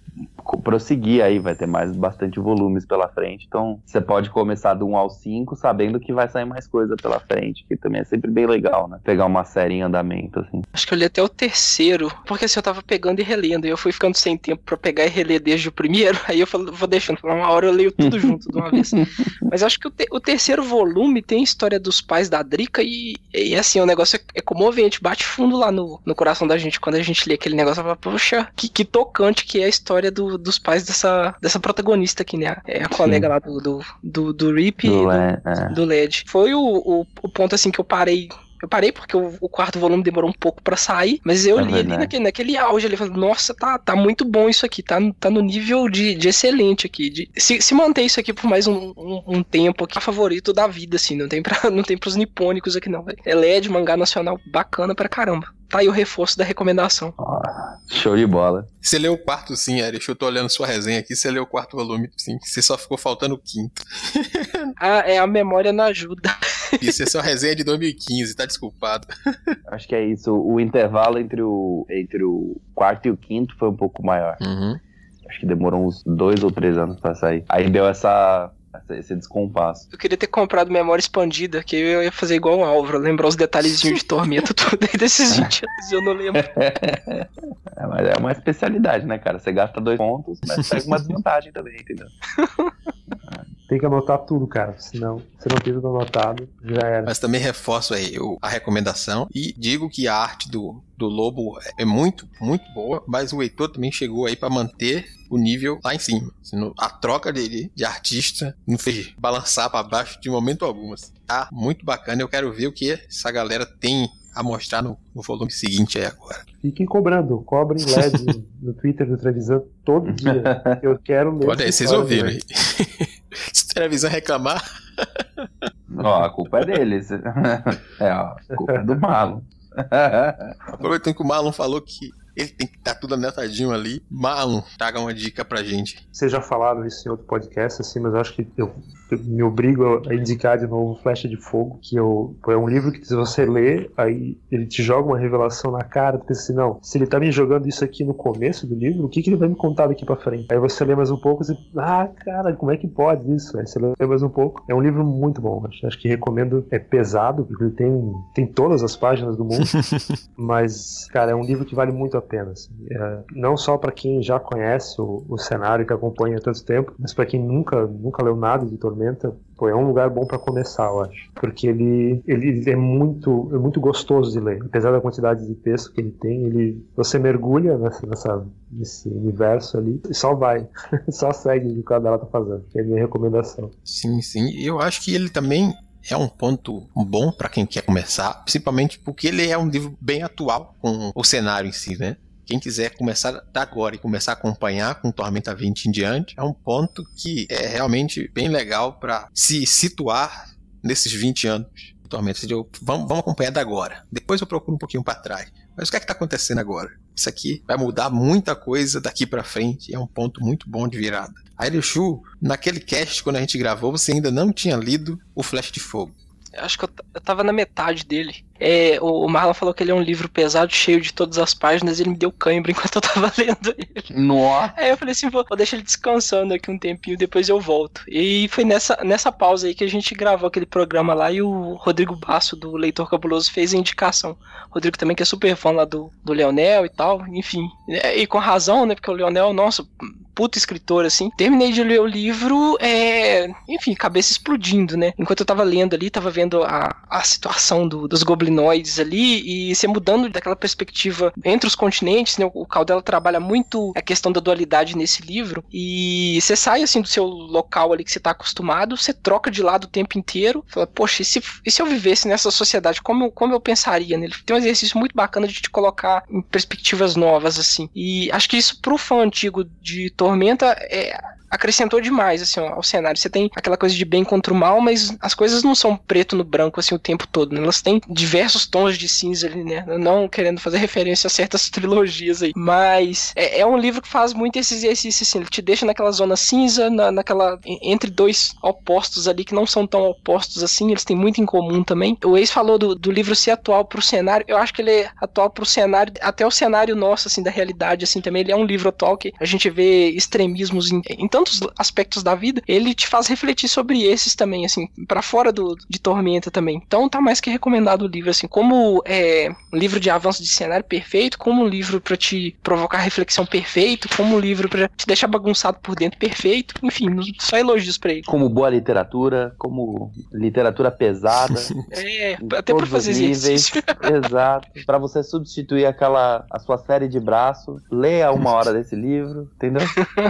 prosseguir aí, vai ter mais bastante volumes pela frente. Então, você pode começar do 1 ao 5 sabendo que vai sair mais coisa pela frente, que também é sempre bem legal, né? Pegar uma série em andamento, assim. Acho que eu li até o terceiro, porque assim, eu tava pegando e relendo, e eu fui ficando sem tempo para pegar e reler desde o primeiro, aí eu falei, vou deixando, uma hora eu leio tudo junto de uma vez. Mas acho que o, te o, terceiro volume tem a história dos pais da Drica e, e assim, o negócio é, é comovente, bate fundo lá no, no coração da gente quando a gente lê aquele negócio, fala, poxa, que, que tocante que é a história do, dos pais dessa, dessa protagonista aqui, né? É a colega Sim. lá do, do, do, do Rip do, do, é. do LED. Foi o, o, o ponto assim que eu parei eu parei porque o, o, quarto volume demorou um pouco para sair, mas eu é li ali naquele, naquele auge ali, falei, nossa, tá, tá muito bom isso aqui, tá, tá no nível de, de excelente aqui. De, se, se manter isso aqui por mais um, um, um, tempo aqui, é favorito da vida, assim, não tem, pra, não tem pros nipônicos aqui não, velho. É LED, mangá nacional bacana pra caramba tá aí o reforço da recomendação. Ah, show de bola. Você leu o quarto sim, Eric. Eu tô olhando sua resenha aqui. Você leu o quarto volume sim. Você só ficou faltando o quinto. ah, é a memória não ajuda. Isso é sua resenha de 2015, tá desculpado. Acho que é isso. O intervalo entre o, entre o quarto e o quinto foi um pouco maior. Uhum. Acho que demorou uns dois ou três anos pra sair. Aí deu essa esse, descompasso. Eu queria ter comprado memória expandida, que eu ia fazer igual o Álvaro, lembrar os detalhezinhos de Tormenta tudo aí desses 20 anos, eu não lembro. É, mas é uma especialidade, né, cara? Você gasta dois pontos, mas pega uma desvantagem também, entendeu? Tem que anotar tudo, cara, senão você não tem tudo anotado, já era. Mas também reforço aí o- a recomendação e digo que a arte do, do Lobo é muito, muito boa, mas o Heitor também chegou aí pra manter o nível lá em cima. Senão, a troca dele de artista não fez balançar pra baixo de momento algum. assim. Tá muito bacana, eu quero ver o que essa galera tem a mostrar no, no volume seguinte aí agora. Fiquem cobrando, cobrem LED no Twitter do Trevisan todo dia. Eu quero ler. Olha aí, vocês ouviram aí. Se televisão reclamar, Ó, a culpa é deles. É, ó, a culpa é do Marlon. aproveitando que o Marlon falou que ele tem que estar tudo anotadinho ali. Marlon, traga uma dica pra gente. Vocês já falaram isso em outro podcast, assim, mas eu acho que eu, eu me obrigo a indicar de novo Flecha de Fogo, que eu, é um livro que se você lê, aí ele te joga uma revelação na cara, pensa assim, não, se ele tá me jogando isso aqui no começo do livro, o que, que ele vai me contar daqui pra frente? Aí você lê mais um pouco e ah, cara, como é que pode isso? Aí você lê mais um pouco. É um livro muito bom, acho, acho que recomendo. É pesado, porque ele tem, tem todas as páginas do mundo, mas, cara, é um livro que vale muito a pena. assim. É, não só pra quem já conhece o, o cenário que acompanha há tanto tempo, mas pra quem nunca, nunca leu nada de Tormenta, pô, é um lugar bom pra começar, eu acho. Porque ele, ele, é muito é muito gostoso de ler. Apesar da quantidade de texto que ele tem, ele você mergulha nessa, nessa nesse universo ali e só vai. só segue o que o cara tá fazendo. Que é a minha recomendação. Sim, sim. Eu acho que ele também é um ponto bom pra quem quer começar, principalmente porque ele é um livro bem atual com o cenário em si, né? Quem quiser começar agora e começar a acompanhar com Tormenta 20 em diante, é um ponto que é realmente bem legal pra se situar nesses 20 anos. Tormenta, vamos, vamos acompanhar da agora. Depois eu procuro um pouquinho pra trás. Mas o que é que tá acontecendo agora? Isso aqui vai mudar muita coisa daqui pra frente. É um ponto muito bom de virada. A Erishu, naquele cast, quando a gente gravou, você ainda não tinha lido o Flash de Fogo. Eu acho que eu, eu tava na metade dele. É, o, o Marlon falou que ele é um livro pesado, cheio de todas as páginas, e ele me deu cãibra enquanto eu tava lendo ele. Nossa! Aí eu falei assim, vou, vou deixar ele descansando aqui um tempinho, depois eu volto. E foi nessa, nessa pausa aí que a gente gravou aquele programa lá e o Rodrigo Basso, do Leitor Cabuloso, fez a indicação. Rodrigo também, que é super fã lá do, do Leonel e tal, enfim. É, E com razão, né, porque o Leonel, nossa, puta escritor, assim. Terminei de ler o livro, é, enfim, cabeça explodindo, né. Enquanto eu tava lendo ali, tava vendo a, a situação do- dos goblinoides ali e se mudando daquela perspectiva entre os continentes, né, o Caldela trabalha muito a questão da dualidade nesse livro e você sai, assim, do seu local ali que você tá acostumado, você troca de lado o tempo inteiro, fala, poxa, e se, e se eu vivesse nessa sociedade, como eu, como eu pensaria nele? Tem um exercício muito bacana de te colocar em perspectivas novas, assim. E acho que isso pro fã antigo de Tormenta é, acrescentou demais assim ao cenário. Você tem aquela coisa de bem contra o mal, mas as coisas não são preto no branco assim o tempo todo. Né? Elas têm diversos tons de cinza ali, né? Não querendo fazer referência a certas trilogias aí, mas é, é um livro que faz muito esse exercício assim. Ele te deixa naquela zona cinza, na, naquela entre dois opostos ali que não são tão opostos assim. Eles têm muito em comum também. O ex falou do, do livro ser atual pro cenário. Eu acho que ele é atual pro cenário, até o cenário nosso assim da realidade assim também. Ele é um livro atual que a gente vê extremismos em, em tantos aspectos da vida, ele te faz refletir sobre esses também, assim, para fora do, de Tormenta também. Então tá mais que recomendado o livro, assim, como é um livro de avanço de cenário perfeito, como um livro para te provocar reflexão perfeito, como um livro para te deixar bagunçado por dentro perfeito, enfim, só elogios para ele. Como boa literatura, como literatura pesada. É, até para fazer níveis. Exato. Pra você substituir aquela a sua série de braço, leia uma hora desse livro, entendeu?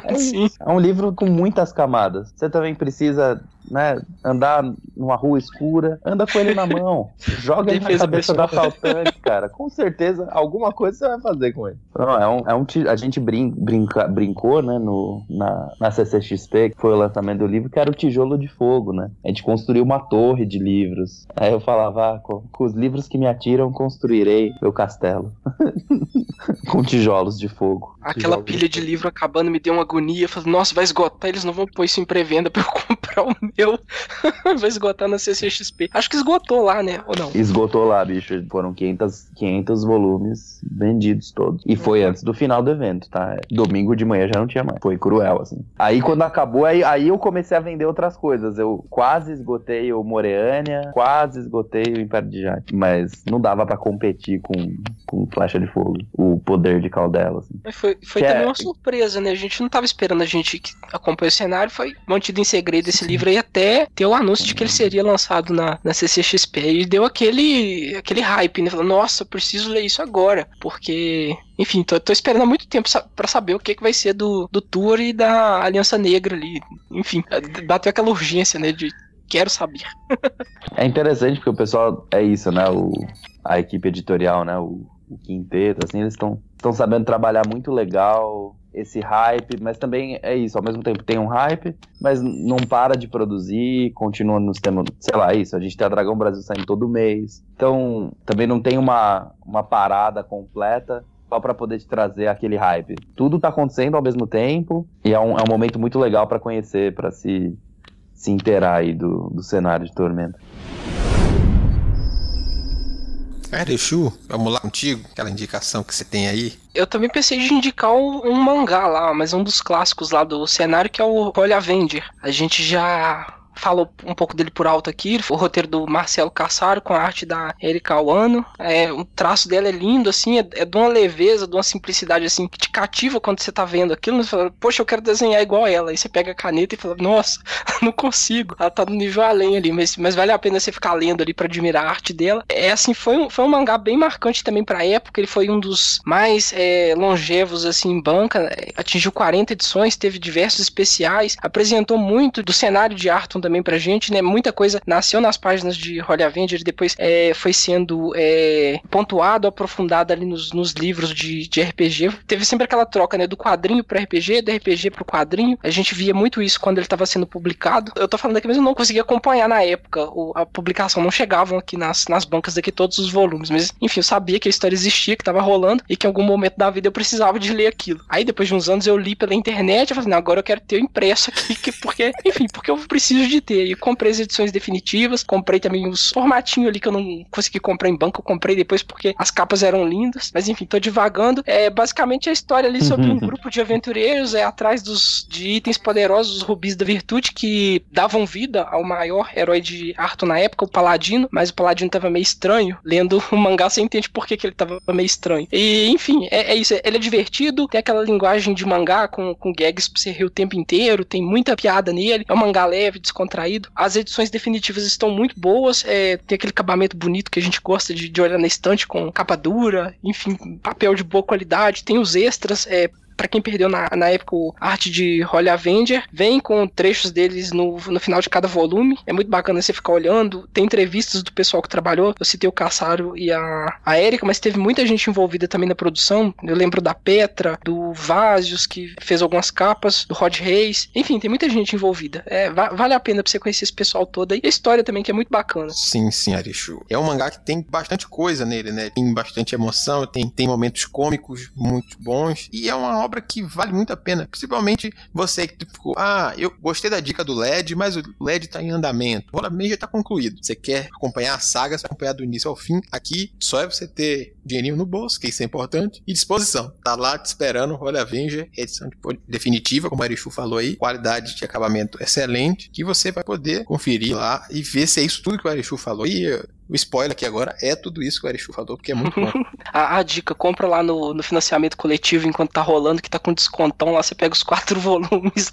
É, Sim. é um livro com muitas camadas. Você também precisa, né, andar numa rua escura, anda com ele na mão, joga ele na cabeça da assaltante, cara. Com certeza alguma coisa você vai fazer com ele. Não, é um, é um a gente brin, brinca, brincou, né, no, na, na CCXP, que foi o lançamento do livro, que era o tijolo de fogo, né? A gente construiu uma torre de livros. Aí eu falava, ah, com, com os livros que me atiram, construirei meu castelo. com tijolos de fogo. Aquela Tijolos. pilha de livro acabando me deu uma agonia. Falei, nossa, vai esgotar, eles não vão pôr isso em pré-venda pra eu comprar o meu. Eu. Vai esgotar na CCXP. Acho que esgotou lá, né? Ou não? Esgotou lá, bicho. Foram 500, 500 volumes vendidos todos. E foi antes do final do evento, tá? Domingo de manhã já não tinha mais. Foi cruel, assim. Aí quando acabou, aí, aí eu comecei a vender outras coisas. Eu quase esgotei o Moreânia, quase esgotei o Império de Jade. Mas não dava pra competir com, com Flecha de Fogo. O poder de Caldela, assim. Mas foi foi Que também é- uma surpresa, né? A gente não tava esperando, a gente que acompanha o cenário, foi mantido em segredo esse livro aí até ter o anúncio de que ele seria lançado na, na CCXP. E deu aquele, aquele hype, né? Falou, nossa, preciso ler isso agora. Porque, enfim, tô, tô esperando há muito tempo sa pra saber o que, que vai ser do, do Tour e da Aliança Negra ali. Enfim, bateu aquela urgência, né? De quero saber. É interessante porque o pessoal é isso, né? O, a equipe editorial, né? O, o quinteto, assim, eles estão sabendo trabalhar muito legal esse hype, mas também é isso, ao mesmo tempo tem um hype, mas não para de produzir, continua nos temas, sei lá, isso, a gente tem a Dragão Brasil saindo todo mês. Então, também não tem uma, uma parada completa só para poder te trazer aquele hype. Tudo tá acontecendo ao mesmo tempo e é um, é um momento muito legal para conhecer, para se se inteirar aí do, do cenário de Tormenta. Erechu, vamos lá contigo, aquela indicação que você tem aí. Eu também pensei de indicar um, um mangá lá, mas um dos clássicos lá do cenário que é o Holy Avenger. A gente já falou um pouco dele por alto aqui, o roteiro do Marcelo Cassaro com a arte da Erika Wano. É, o traço dela é lindo, assim, é, é de uma leveza, de uma simplicidade, assim, que te cativa quando você tá vendo aquilo. Você fala, poxa, eu quero desenhar igual ela. Aí você pega a caneta e fala, nossa, não consigo. Ela tá no nível além ali, mas, mas vale a pena você ficar lendo ali para admirar a arte dela. É assim, foi um, foi um mangá bem marcante também pra época. Ele foi um dos mais é, longevos, assim, em banca. né? Atingiu 40 edições, teve diversos especiais, apresentou muito do cenário de Arton também pra gente, né? Muita coisa nasceu nas páginas de Holy Avenger e depois é, foi sendo é, pontuado, aprofundado ali nos, nos livros de, de RPG. Teve sempre aquela troca, né? Do quadrinho pro RPG, do RPG pro quadrinho. A gente via muito isso quando ele estava sendo publicado. Eu tô falando aqui, mas eu não conseguia acompanhar na época o- a publicação. Não chegavam aqui nas, nas bancas daqui todos os volumes. Mas, enfim, eu sabia que a história existia, que tava rolando e que em algum momento da vida eu precisava de ler aquilo. Aí depois de uns anos eu li pela internet e falei, não, agora eu quero ter impresso aqui, que- porque, enfim, porque eu preciso de ter. E comprei as edições definitivas, comprei também os formatinhos ali que eu não consegui comprar em banco, eu comprei depois porque as capas eram lindas. Mas enfim, tô divagando. É basicamente a história ali sobre um grupo de aventureiros é atrás dos de itens poderosos, os rubis da virtude, que davam vida ao maior herói de Arthur na época, o Paladino, mas o Paladino tava meio estranho. Lendo o mangá, você entende por que, que ele tava meio estranho. E, enfim, é, é isso. Ele é divertido, tem aquela linguagem de mangá com, com gags pra você rir o tempo inteiro, tem muita piada nele. É um mangá leve, descontraído. As edições definitivas estão muito boas, é, tem aquele acabamento bonito que a gente gosta de, de olhar na estante com capa dura, enfim, papel de boa qualidade. Tem os extras, é, Pra quem perdeu na, na época o arte de Holy Avenger, vem com trechos deles no, no final de cada volume. É muito bacana você ficar olhando. Tem entrevistas do pessoal que trabalhou. Eu citei o Caçaro e a, a Erika, mas teve muita gente envolvida também na produção. Eu lembro da Petra, do Vasius, que fez algumas capas, do Rod Reis. Enfim, tem muita gente envolvida. É, va- vale a pena pra você conhecer esse pessoal todo aí. E a história também, que é muito bacana. Sim, sim, Arishu. É um mangá que tem bastante coisa nele, né? Tem bastante emoção, tem, tem momentos cômicos muito bons. E é uma obra que vale muito a pena. Principalmente você que ficou, ah, eu gostei da dica do LED, mas o LED tá em andamento. O Rola já tá concluído. Você quer acompanhar a saga, você acompanhar do início ao fim. Aqui só é você ter dinheirinho no bolso, que isso é importante, e disposição. Tá lá te esperando, Rola Avenger, edição de- definitiva, como o Arishu falou aí, qualidade de acabamento excelente, que você vai poder conferir lá e ver se é isso tudo que o Arishu falou. E o spoiler aqui agora é tudo isso que o Arishu falou, porque é muito bom. A, a dica, compra lá no, no financiamento coletivo enquanto tá rolando, que tá com descontão lá, você pega os quatro volumes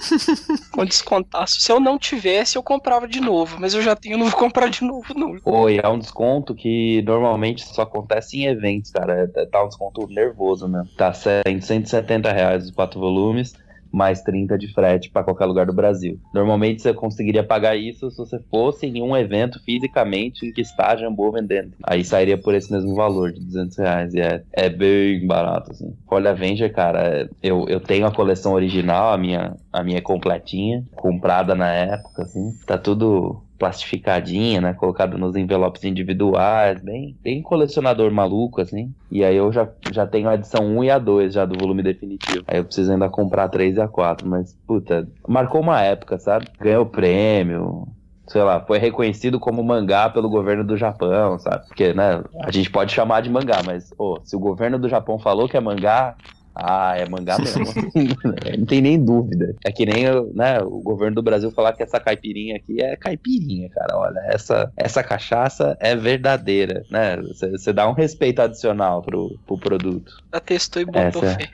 com descontaço. Se eu não tivesse, eu comprava de novo, mas eu já tenho, eu não vou comprar de novo, não. Oi, é um desconto que normalmente só acontece em eventos, cara. É- Tá um desconto nervoso mesmo. Tá 100, 170 reais os quatro volumes, mais 30 de frete pra qualquer lugar do Brasil. Normalmente você conseguiria pagar isso se você fosse em um evento fisicamente em que está a Jambô vendendo. Aí sairia por esse mesmo valor de 200 reais. E é, é bem barato, assim. Olha, Avenger, cara, é- eu, eu tenho a coleção original, a minha, a minha completinha, comprada na época, assim. Tá tudo plastificadinha, né? Colocado nos envelopes individuais, bem, bem colecionador maluco, assim. E aí eu já, já tenho a edição 1 e a 2 já do volume definitivo. Aí eu preciso ainda comprar a 3 e a 4, mas, puta, marcou uma época, sabe? Ganhou prêmio, sei lá, foi reconhecido como mangá pelo governo do Japão, sabe? Porque, né, a gente pode chamar de mangá, mas, oh, se o governo do Japão falou que é mangá, ah, é mangá mesmo. Não tem nem dúvida. É que nem né, o governo do Brasil falar que essa caipirinha aqui é caipirinha, cara. Olha, essa, essa cachaça é verdadeira, né? Você dá um respeito adicional pro, pro produto. Atestou e botou Essa... fé.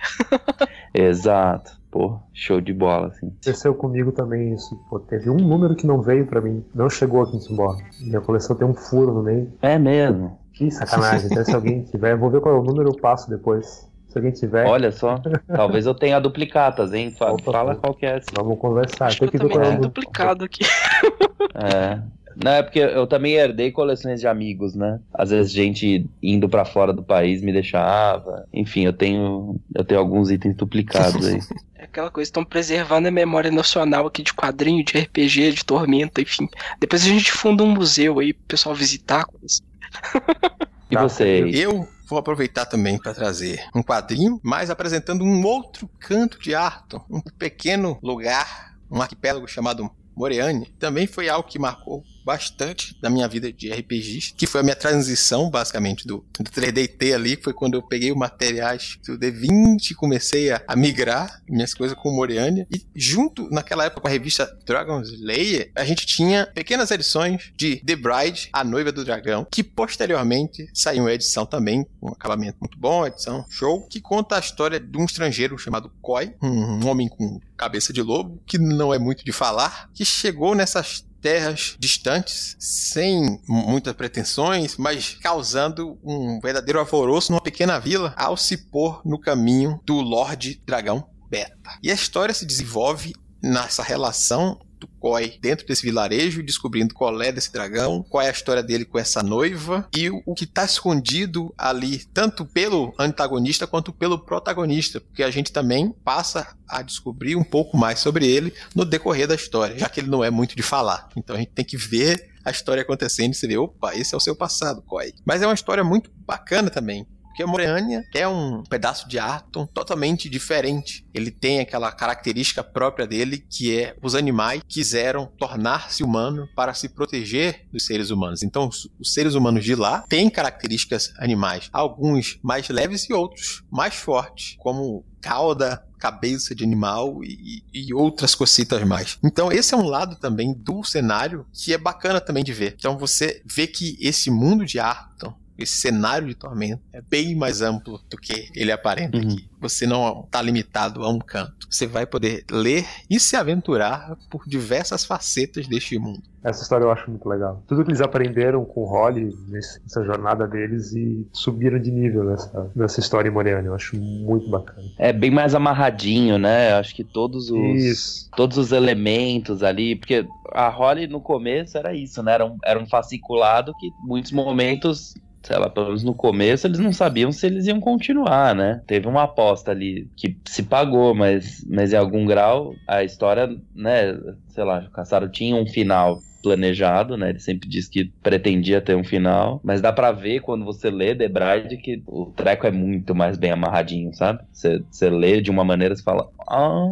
Exato. Pô, show de bola, assim. Aconteceu comigo também isso. Pô, teve um número que não veio pra mim. Não chegou aqui em Timbó. Minha coleção tem um furo no meio. É mesmo. Que sacanagem. Então, se alguém tiver, eu vou ver qual é o número, eu passo depois. Se alguém tiver. Olha só, talvez eu tenha duplicatas, hein? Fala, Opa, fala qual que é. assim. Vamos conversar. Acho Tem que eu também é tenho duplicado aqui. É. Não, é porque eu também herdei coleções de amigos, né? Às vezes gente indo pra fora do país me deixava. Enfim, eu tenho eu tenho alguns itens duplicados aí. É aquela coisa, estão preservando a memória nacional aqui de quadrinho, de RPG, de Tormenta, enfim. Depois a gente funda um museu aí pro pessoal visitar. E vocês? Eu vou aproveitar também para trazer um quadrinho, mas apresentando um outro canto de Arton, um pequeno lugar, um arquipélago chamado Moreane. Também foi algo que marcou bastante na minha vida de RPGs, que foi a minha transição, basicamente, do, do 3DT ali, foi quando eu peguei os materiais do D20 e comecei a, a migrar minhas coisas com o Moreania. E junto, naquela época, com a revista Dragon's Lair, a gente tinha pequenas edições de The Bride, A Noiva do Dragão, que posteriormente saiu uma edição também, com um acabamento muito bom, edição show, que conta a história de um estrangeiro chamado Koi, um homem com cabeça de lobo, que não é muito de falar, que chegou nessas terras distantes, sem muitas pretensões, mas causando um verdadeiro alvoroço numa pequena vila ao se pôr no caminho do Lorde Dragão Beta. E a história se desenvolve nessa relação do Koi dentro desse vilarejo, descobrindo qual é desse dragão, qual é a história dele com essa noiva e o, que está escondido ali, tanto pelo antagonista quanto pelo protagonista, porque a gente também passa a descobrir um pouco mais sobre ele no decorrer da história, já que ele não é muito de falar. Então a gente tem que ver a história acontecendo e você vê, opa, esse é o seu passado, Koi. Mas é uma história muito bacana também, porque a Moreânia é um pedaço de Arton totalmente diferente. Ele tem aquela característica própria dele, que é os animais quiseram tornar-se humano para se proteger dos seres humanos. Então, os, seres humanos de lá têm características animais, alguns mais leves e outros mais fortes, como cauda, cabeça de animal e, e, outras cositas mais. Então, esse é um lado também do cenário que é bacana também de ver. Então, você vê que esse mundo de Arton esse cenário de Tormenta é bem mais amplo do que ele aparenta Uhum. aqui. Você não está limitado a um canto. Você vai poder ler e se aventurar por diversas facetas deste mundo. Essa história eu acho muito legal. Tudo que eles aprenderam com o Holly nessa jornada deles e subiram de nível nessa, nessa história em Moreana. Eu acho muito bacana. É bem mais amarradinho, né? Acho que todos os Isso. todos os elementos ali, porque a Holly no começo era isso, né? Era um, era um fasciculado que muitos momentos, sei lá, pelo menos no começo, eles não sabiam se eles iam continuar, né? Teve uma aposta ali que se pagou, mas, mas em algum grau a história, né? Sei lá, o Caçaro tinha um final planejado, né? Ele sempre disse que pretendia ter um final, mas dá pra ver quando você lê The Bride que o treco é muito mais bem amarradinho, sabe? Você, você lê de uma maneira e fala, ah,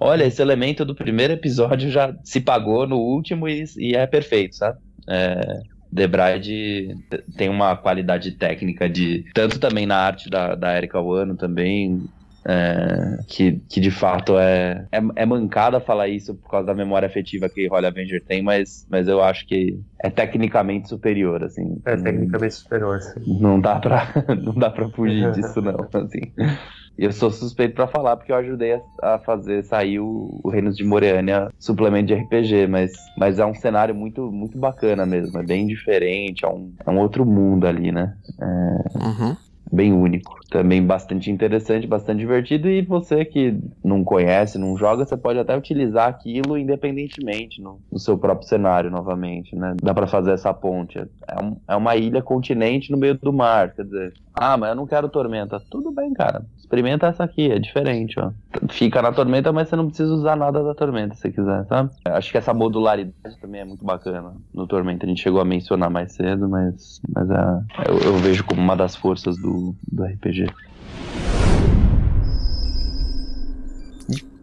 olha, esse elemento do primeiro episódio já se pagou no último e, e é perfeito, sabe? É, The Bride tem uma qualidade técnica de tanto também na arte da, da Erika Wano também é, que, que de fato é, é, é mancada falar isso por causa da memória afetiva que Holly Avenger tem, mas, mas eu acho que é tecnicamente superior, assim. É tecnicamente superior. sim. Não dá pra, não dá pra fugir disso, não, assim. Eu sou suspeito pra falar porque eu ajudei a, a fazer sair o, o Reinos de Moreânia suplemento de RPG, mas, mas é um cenário muito, muito bacana mesmo, é bem diferente, é um, é um outro mundo ali, né? Uhum. bem único. Também bastante interessante, bastante divertido. E você que não conhece, não joga, você pode até utilizar aquilo independentemente no, no seu próprio cenário novamente, né? Dá pra fazer essa ponte. É, um- é uma ilha continente no meio do mar, quer dizer. Ah, mas eu não quero tormenta. Tudo bem, cara. Experimenta essa aqui, é diferente, ó. Fica na tormenta, mas você não precisa usar nada da tormenta se quiser, sabe? Acho que essa modularidade também é muito bacana no tormenta. A gente chegou a mencionar mais cedo, mas, mas é, eu, eu vejo como uma das forças do, do RPG.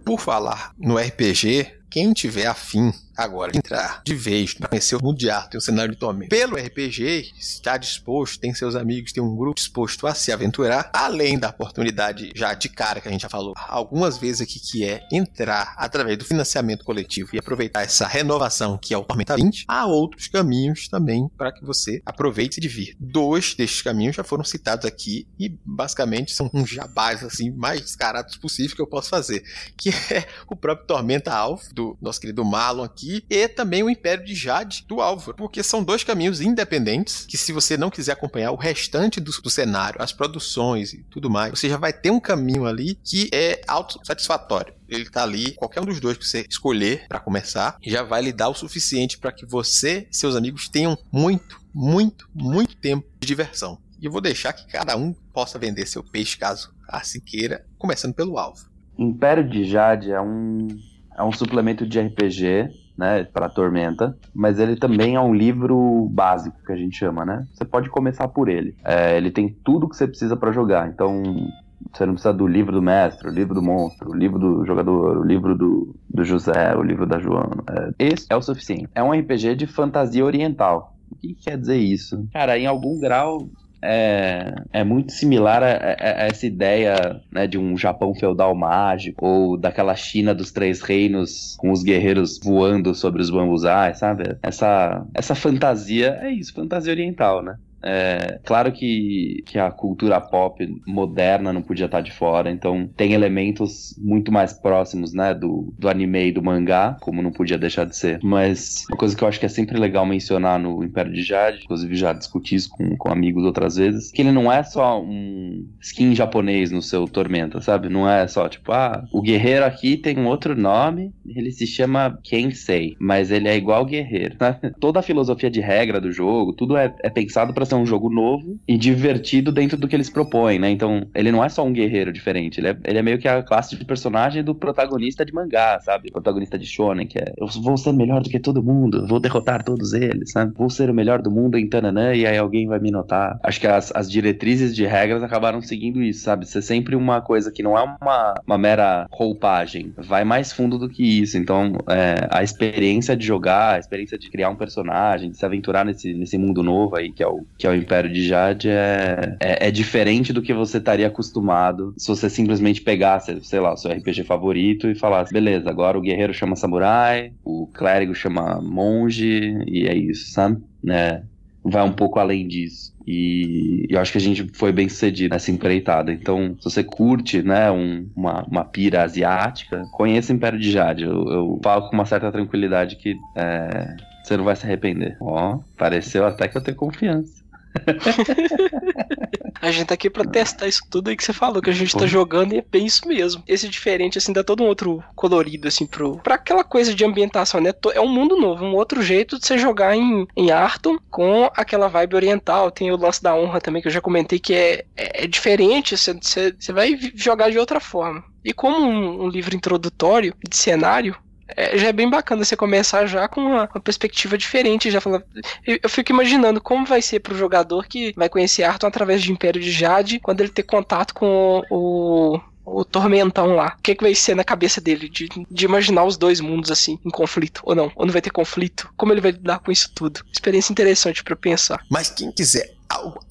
Por falar no RPG, quem tiver afim, agora entrar de vez para conhecer o mundo de arte, o cenário de Tormenta, pelo RPG, está disposto, tem seus amigos, tem um grupo disposto a se aventurar, além da oportunidade já de cara que a gente já falou algumas vezes aqui, que é entrar através do financiamento coletivo e aproveitar essa renovação que é o Tormenta 20, há outros caminhos também para que você aproveite e se divirta. Dois destes caminhos já foram citados aqui e basicamente são uns jabás assim mais descarados possível que eu posso fazer, que é o próprio Tormenta Alpha do nosso querido Marlon aqui e também o Império de Jade do Álvaro, porque são dois caminhos independentes que se você não quiser acompanhar o restante do, do cenário, as produções e tudo mais, você já vai ter um caminho ali que é autossatisfatório ele tá ali, qualquer um dos dois que você escolher para começar, já vai lhe dar o suficiente para que você e seus amigos tenham muito, muito, muito tempo de diversão. E eu vou deixar que cada um possa vender seu peixe caso assim queira, começando pelo alvo. Império de Jade é um, é um suplemento de RPG, né, para Tormenta, mas ele também é um livro básico que a gente chama, né? Você pode começar por ele. É, ele tem tudo que você precisa para jogar, então você não precisa do livro do mestre, o livro do monstro, o livro do jogador, o livro do, do José, o livro da Joana. É, esse é o suficiente. É um RPG de fantasia oriental. O que quer dizer isso? Cara, em algum grau é, é muito similar a, a, a essa ideia né, de um Japão feudal mágico ou daquela China dos três reinos com os guerreiros voando sobre os bambusais, sabe? Essa, essa fantasia é isso, fantasia oriental, né? É, claro que, que a cultura pop moderna não podia estar de fora, então tem elementos muito mais próximos, né, do, do anime e do mangá, como não podia deixar de ser. Mas uma coisa que eu acho que é sempre legal mencionar no Império de Jade, inclusive já discuti isso com, com amigos outras vezes, que ele não é só um skin japonês no seu Tormenta, sabe? Não é só tipo, ah, o guerreiro aqui tem um outro nome, ele se chama Kensei, mas ele é igual guerreiro. Sabe? Toda a filosofia de regra do jogo, tudo é, é pensado para ser um jogo novo e divertido dentro do que eles propõem, né? Então, ele não é só um guerreiro diferente, ele é, ele é meio que a classe de personagem do protagonista de mangá, sabe? O protagonista de shonen, que é eu vou ser melhor do que todo mundo, vou derrotar todos eles, sabe? Vou ser o melhor do mundo em Tananã e aí alguém vai me notar. Acho que as, as diretrizes de regras acabaram seguindo isso, sabe? Ser sempre uma coisa que não é uma, uma mera roupagem, vai mais fundo do que isso. Então, é, a experiência de jogar, a experiência de criar um personagem, de se aventurar nesse, nesse mundo novo aí, que é o, que é o Império de Jade é, é, é, diferente do que você estaria acostumado se você simplesmente pegasse, sei lá, o seu RPG favorito e falasse, beleza, agora o guerreiro chama samurai, o clérigo chama monge, e é isso, sabe? É, vai um pouco além disso. E eu acho que a gente foi bem sucedido nessa empreitada. Então, se você curte, né, um, uma, uma pira asiática, conheça o Império de Jade. Eu, eu falo com uma certa tranquilidade que é, você não vai se arrepender. Ó, pareceu até que eu tenho confiança. a gente tá aqui pra testar isso tudo aí que você falou, que a gente tá jogando e é bem isso mesmo. Esse diferente, assim, dá todo um outro colorido, assim, pro, pra aquela coisa de ambientação, né? É um mundo novo, um outro jeito de você jogar em, em Arton com aquela vibe oriental. Tem o lance da honra também, que eu já comentei, que é, é, é diferente, você, você, você vai jogar de outra forma. E como um, um livro introdutório de cenário, é, já é bem bacana você começar já com uma, uma perspectiva diferente. Já fala, eu, eu, fico imaginando como vai ser pro jogador que vai conhecer Arthur através de Império de Jade, quando ele ter contato com o, o tormentão lá. O que, que vai ser na cabeça dele de, de imaginar os dois mundos assim, em conflito, ou não? Ou não vai ter conflito? Como ele vai lidar com isso tudo? Experiência interessante para pensar. Mas quem quiser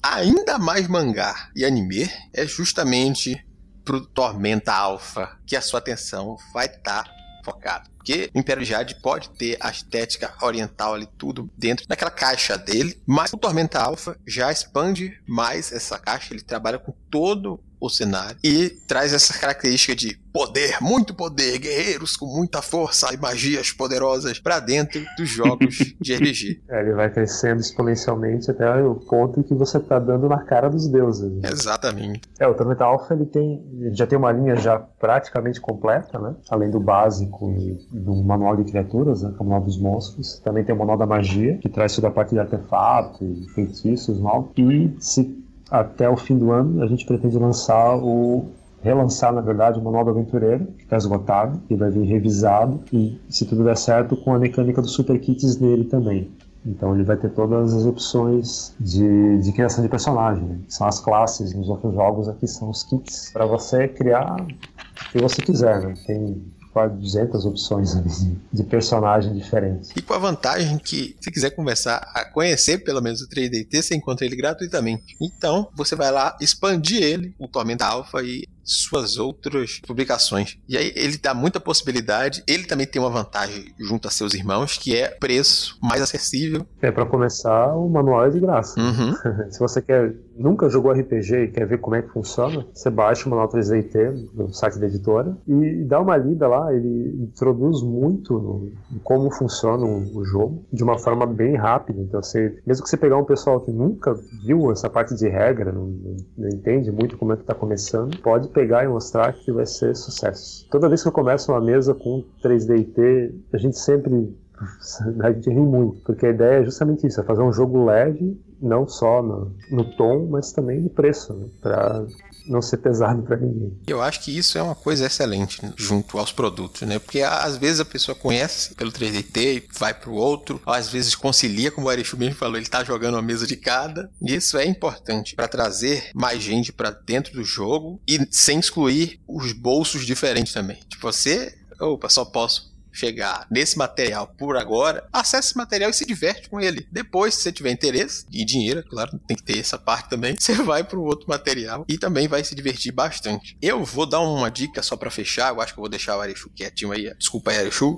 ainda mais mangá e anime é justamente pro Tormenta Alpha que a sua atenção vai estar tá focada. Porque o Império Jade pode ter a estética oriental ali tudo dentro daquela caixa dele, mas o Tormenta Alpha já expande mais essa caixa, ele trabalha com todo o cenário e traz essa característica de poder, muito poder, guerreiros com muita força e magias poderosas para dentro dos jogos de RPG. É, ele vai crescendo exponencialmente até o ponto que você tá dando na cara dos deuses. Exatamente. É, o Tormenta Alpha ele tem, ele já tem uma linha já praticamente completa, né? Além do básico e do manual de criaturas, né? O manual dos monstros. Também tem o manual da magia, que traz toda a parte de artefato e feitiços, mal. E se até o fim do ano a gente pretende lançar o relançar, na verdade, o Manual do Aventureiro, que está esgotado, e vai vir revisado, e se tudo der certo, com a mecânica dos super kits nele também. Então ele vai ter todas as opções de, de criação de personagem, né? são as classes nos outros jogos, aqui são os kits, para você criar o que você quiser. Né? Tem quase 200 opções de, de personagem diferentes. E com a vantagem que, se quiser começar a conhecer pelo menos o 3DT, você encontra ele gratuitamente. Então, você vai lá expandir ele, o Tormenta Alpha, e suas outras publicações. E aí ele dá muita possibilidade. Ele também tem uma vantagem junto a seus irmãos, que é preço mais acessível. É, para começar, o manual é de graça. Uhum. Se você quer nunca jogou RPG e quer ver como é que funciona, você baixa o manual 3DT no site da editora e dá uma lida lá. Ele introduz muito no, como funciona o, o, jogo de uma forma bem rápida. Então, você, mesmo que você pegar um pessoal que nunca viu essa parte de regra, não, não, não entende muito como é que está começando, pode pegar e mostrar que vai ser sucesso. Toda vez que eu começo uma mesa com 3D a gente sempre a gente ri muito, porque a ideia é justamente isso, é fazer um jogo leve, não só no, no tom, mas também no preço, né? para não ser pesado para ninguém. Eu acho que isso é uma coisa excelente junto aos produtos, né? Porque às vezes a pessoa conhece pelo 3DT e vai pro outro, ou às vezes concilia, como o Arechu mesmo falou, ele tá jogando uma mesa de cada. E isso é importante para trazer mais gente para dentro do jogo e sem excluir os bolsos diferentes também. Tipo, você, opa, só posso chegar nesse material por agora, acesse esse material e se diverte com ele. Depois, se você tiver interesse e dinheiro, claro, tem que ter essa parte também, você vai para o outro material e também vai se divertir bastante. Eu vou dar uma dica só para fechar, eu acho que eu vou deixar o Arechu quietinho aí. Desculpa aí, Arechu.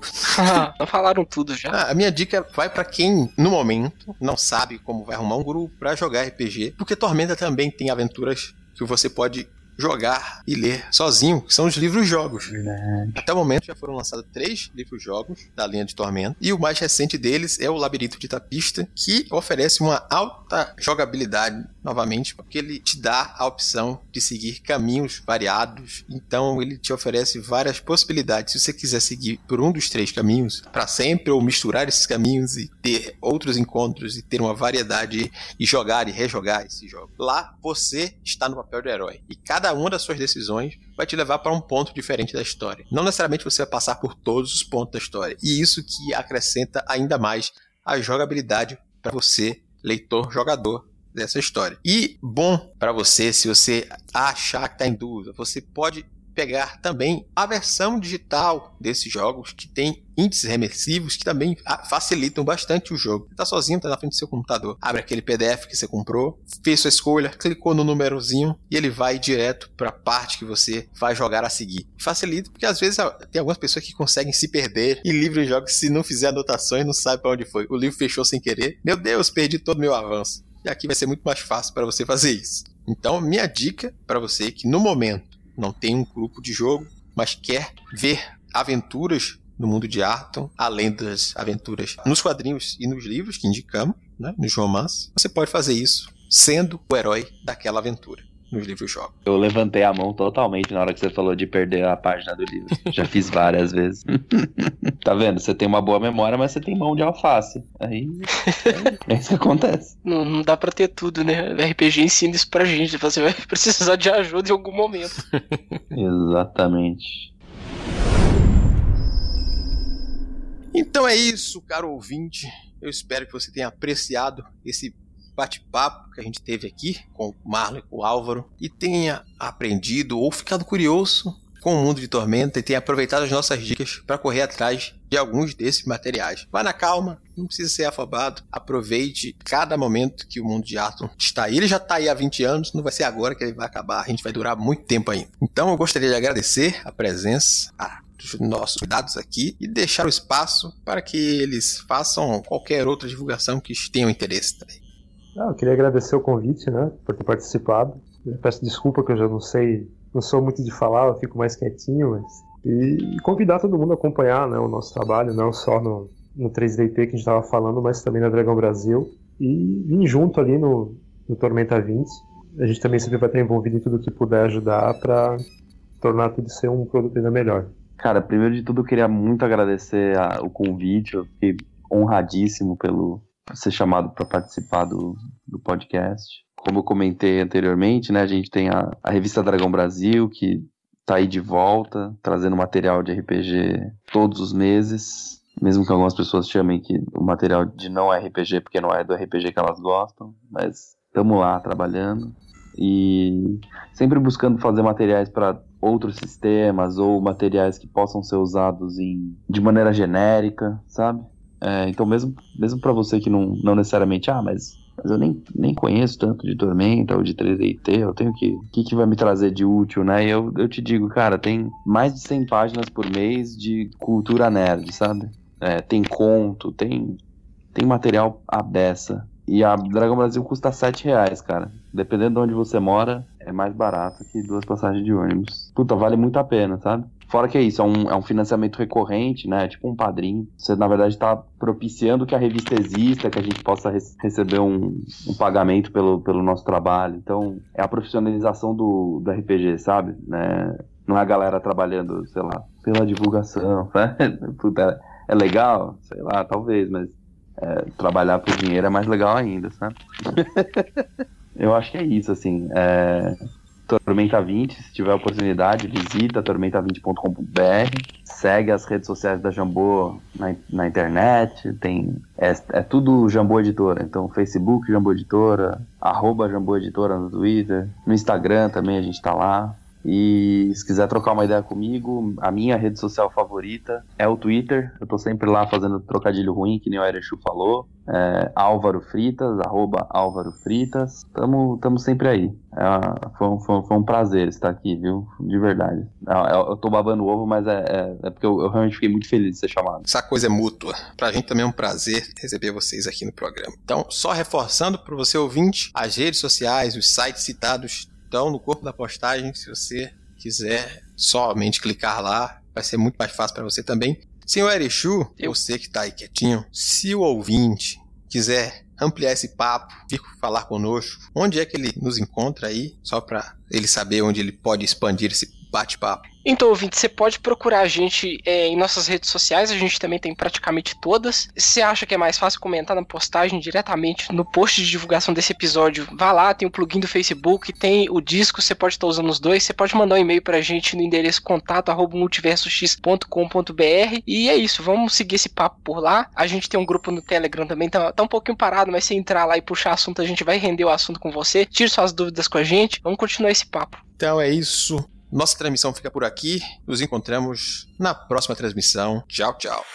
não falaram tudo já. Ah, a minha dica vai para quem, no momento, não sabe como vai arrumar um grupo para jogar RPG, porque Tormenta também tem aventuras que você pode jogar e ler sozinho, que são os livros-jogos. Até o momento já foram lançados três livros-jogos da linha de Tormento, e o mais recente deles é o Labirinto de Tapista, que oferece uma alta jogabilidade novamente, porque ele te dá a opção de seguir caminhos variados. Então ele te oferece várias possibilidades. Se você quiser seguir por um dos três caminhos para sempre ou misturar esses caminhos e ter outros encontros e ter uma variedade e jogar e rejogar esse jogo. Lá você está no papel de herói e cada uma das suas decisões vai te levar para um ponto diferente da história. Não necessariamente você vai passar por todos os pontos da história. E isso que acrescenta ainda mais a jogabilidade para você, leitor, jogador dessa história. E bom para você, se você achar que está em dúvida, você pode pegar também a versão digital desses jogos que tem índices remersivos que também facilitam bastante o jogo. Tá sozinho, tá na frente do seu computador, abre aquele PDF que você comprou, fez sua escolha, clicou no númerozinho e ele vai direto para a parte que você vai jogar a seguir. Facilita porque às vezes tem algumas pessoas que conseguem se perder em livros de jogos se não fizer anotações, não sabe para onde foi. O livro fechou sem querer. Meu Deus, perdi todo o meu avanço. E aqui vai ser muito mais fácil para você fazer isso. Então, minha dica para você que no momento não tem um grupo de jogo, mas quer ver aventuras no mundo de Arton, além das aventuras nos quadrinhos e nos livros que indicamos, né, nos romances, você pode fazer isso sendo o herói daquela aventura nos livros. Eu levantei a mão totalmente na hora que você falou de perder a página do livro. Já fiz várias vezes. tá vendo? Você tem uma boa memória, mas você tem mão de alface. Aí é isso que acontece. Não, não dá pra ter tudo, né? O RPG ensina isso pra gente. Você vai precisar de ajuda em algum momento. Exatamente. Então é isso, caro ouvinte. Eu espero que você tenha apreciado esse bate-papo que a gente teve aqui com o Marlon e com o Álvaro e tenha aprendido ou ficado curioso com o mundo de Tormenta e tenha aproveitado as nossas dicas para correr atrás de alguns desses materiais. Vá na calma, não precisa ser afobado. Aproveite cada momento que o mundo de Arthur está aí. Ele já está aí há 20 anos, não vai ser agora que ele vai acabar. A gente vai durar muito tempo ainda. Então eu gostaria de agradecer a presença, dos nossos convidados aqui e deixar o espaço para que eles façam qualquer outra divulgação que tenham interesse também. Ah, eu queria agradecer o convite, né, por ter participado. Eu peço desculpa que eu já não sei, não sou muito de falar, eu fico mais quietinho, mas e, convidar todo mundo a acompanhar, né, o nosso trabalho, não só no, no 3DT que a gente estava falando, mas também na Dragão Brasil e vir junto ali no, no Tormenta 20. A gente também sempre vai estar envolvido em tudo que puder ajudar para tornar tudo ser um produto ainda melhor. Cara, primeiro de tudo eu queria muito agradecer a, o convite, eu fiquei honradíssimo pelo, ser chamado para participar do, do podcast. Como eu comentei anteriormente, né, a gente tem a, a revista Dragão Brasil, que tá aí de volta, trazendo material de RPG todos os meses. Mesmo que algumas pessoas chamem que o material de não RPG, porque não é do RPG que elas gostam, mas estamos lá trabalhando e sempre buscando fazer materiais para outros sistemas ou materiais que possam ser usados em, de maneira genérica, sabe? É, então mesmo, mesmo para você que não, não necessariamente, ah, mas, mas eu nem, nem conheço tanto de Tormenta ou de 3DT, eu tenho que, o que, que vai me trazer de útil, né? E eu, eu te digo, cara, tem mais de 100 páginas por mês de cultura nerd, sabe? É, tem conto, tem, tem material à beça. E a Dragão Brasil custa 7 reais, cara. Dependendo de onde você mora, é mais barato que duas passagens de ônibus. Puta, vale muito a pena, sabe? Fora que é isso, é um, é um financiamento recorrente, né? Tipo um padrinho. Você, na verdade, está propiciando que a revista exista, que a gente possa re receber um, um, pagamento pelo, pelo nosso trabalho. Então, é a profissionalização do, do RPG, sabe? Né? Não é a galera trabalhando, sei lá, pela divulgação. Né? Puta, é legal, sei lá, talvez, mas é, trabalhar por dinheiro é mais legal ainda, sabe? Eu acho que é isso, assim. É... Tormenta 20, se tiver oportunidade, visita tormenta20.com.br, segue as redes sociais da Jambô na, na internet, tem é, é, tudo Jambô Editora, então Facebook Jambô Editora, arroba Jambô Editora no Twitter, no Instagram também a gente tá lá, e se quiser trocar uma ideia comigo, a minha rede social favorita é o Twitter. Eu tô sempre lá fazendo trocadilho ruim, que nem o Erechu falou. É Álvaro Fritas, arroba Álvaro Fritas. Tamo, tamo sempre aí. É, foi, foi, foi, um prazer estar aqui, viu? De verdade. É, eu, eu tô babando ovo, mas é, é, é porque eu, eu, realmente fiquei muito feliz de ser chamado. Essa coisa é mútua. Pra gente também é um prazer receber vocês aqui no programa. Então, só reforçando para você ouvinte, as redes sociais, os sites citados então, no corpo da postagem, se você quiser somente clicar lá, vai ser muito mais fácil para você também. Senhor Erechu, eu sei que está aí quietinho, se o ouvinte quiser ampliar esse papo, vir falar conosco, onde é que ele nos encontra aí, só para ele saber onde ele pode expandir esse bate-papo? Então, ouvinte, você pode procurar a gente é, em nossas redes sociais, a gente também tem praticamente todas. Se você acha que é mais fácil comentar na postagem diretamente no post de divulgação desse episódio, vá lá, tem o plugin do Facebook, tem o disco, você pode estar usando os dois, você pode mandar um e-mail pra gente no endereço contato@multiversox.com.br e é isso, vamos seguir esse papo por lá. A gente tem um grupo no Telegram também, tá, tá um pouquinho parado, mas se entrar lá e puxar assunto, a gente vai render o assunto com você. Tire suas dúvidas com a gente, vamos continuar esse papo. Então é isso. Nossa transmissão fica por aqui. Nos encontramos na próxima transmissão. Tchau, tchau.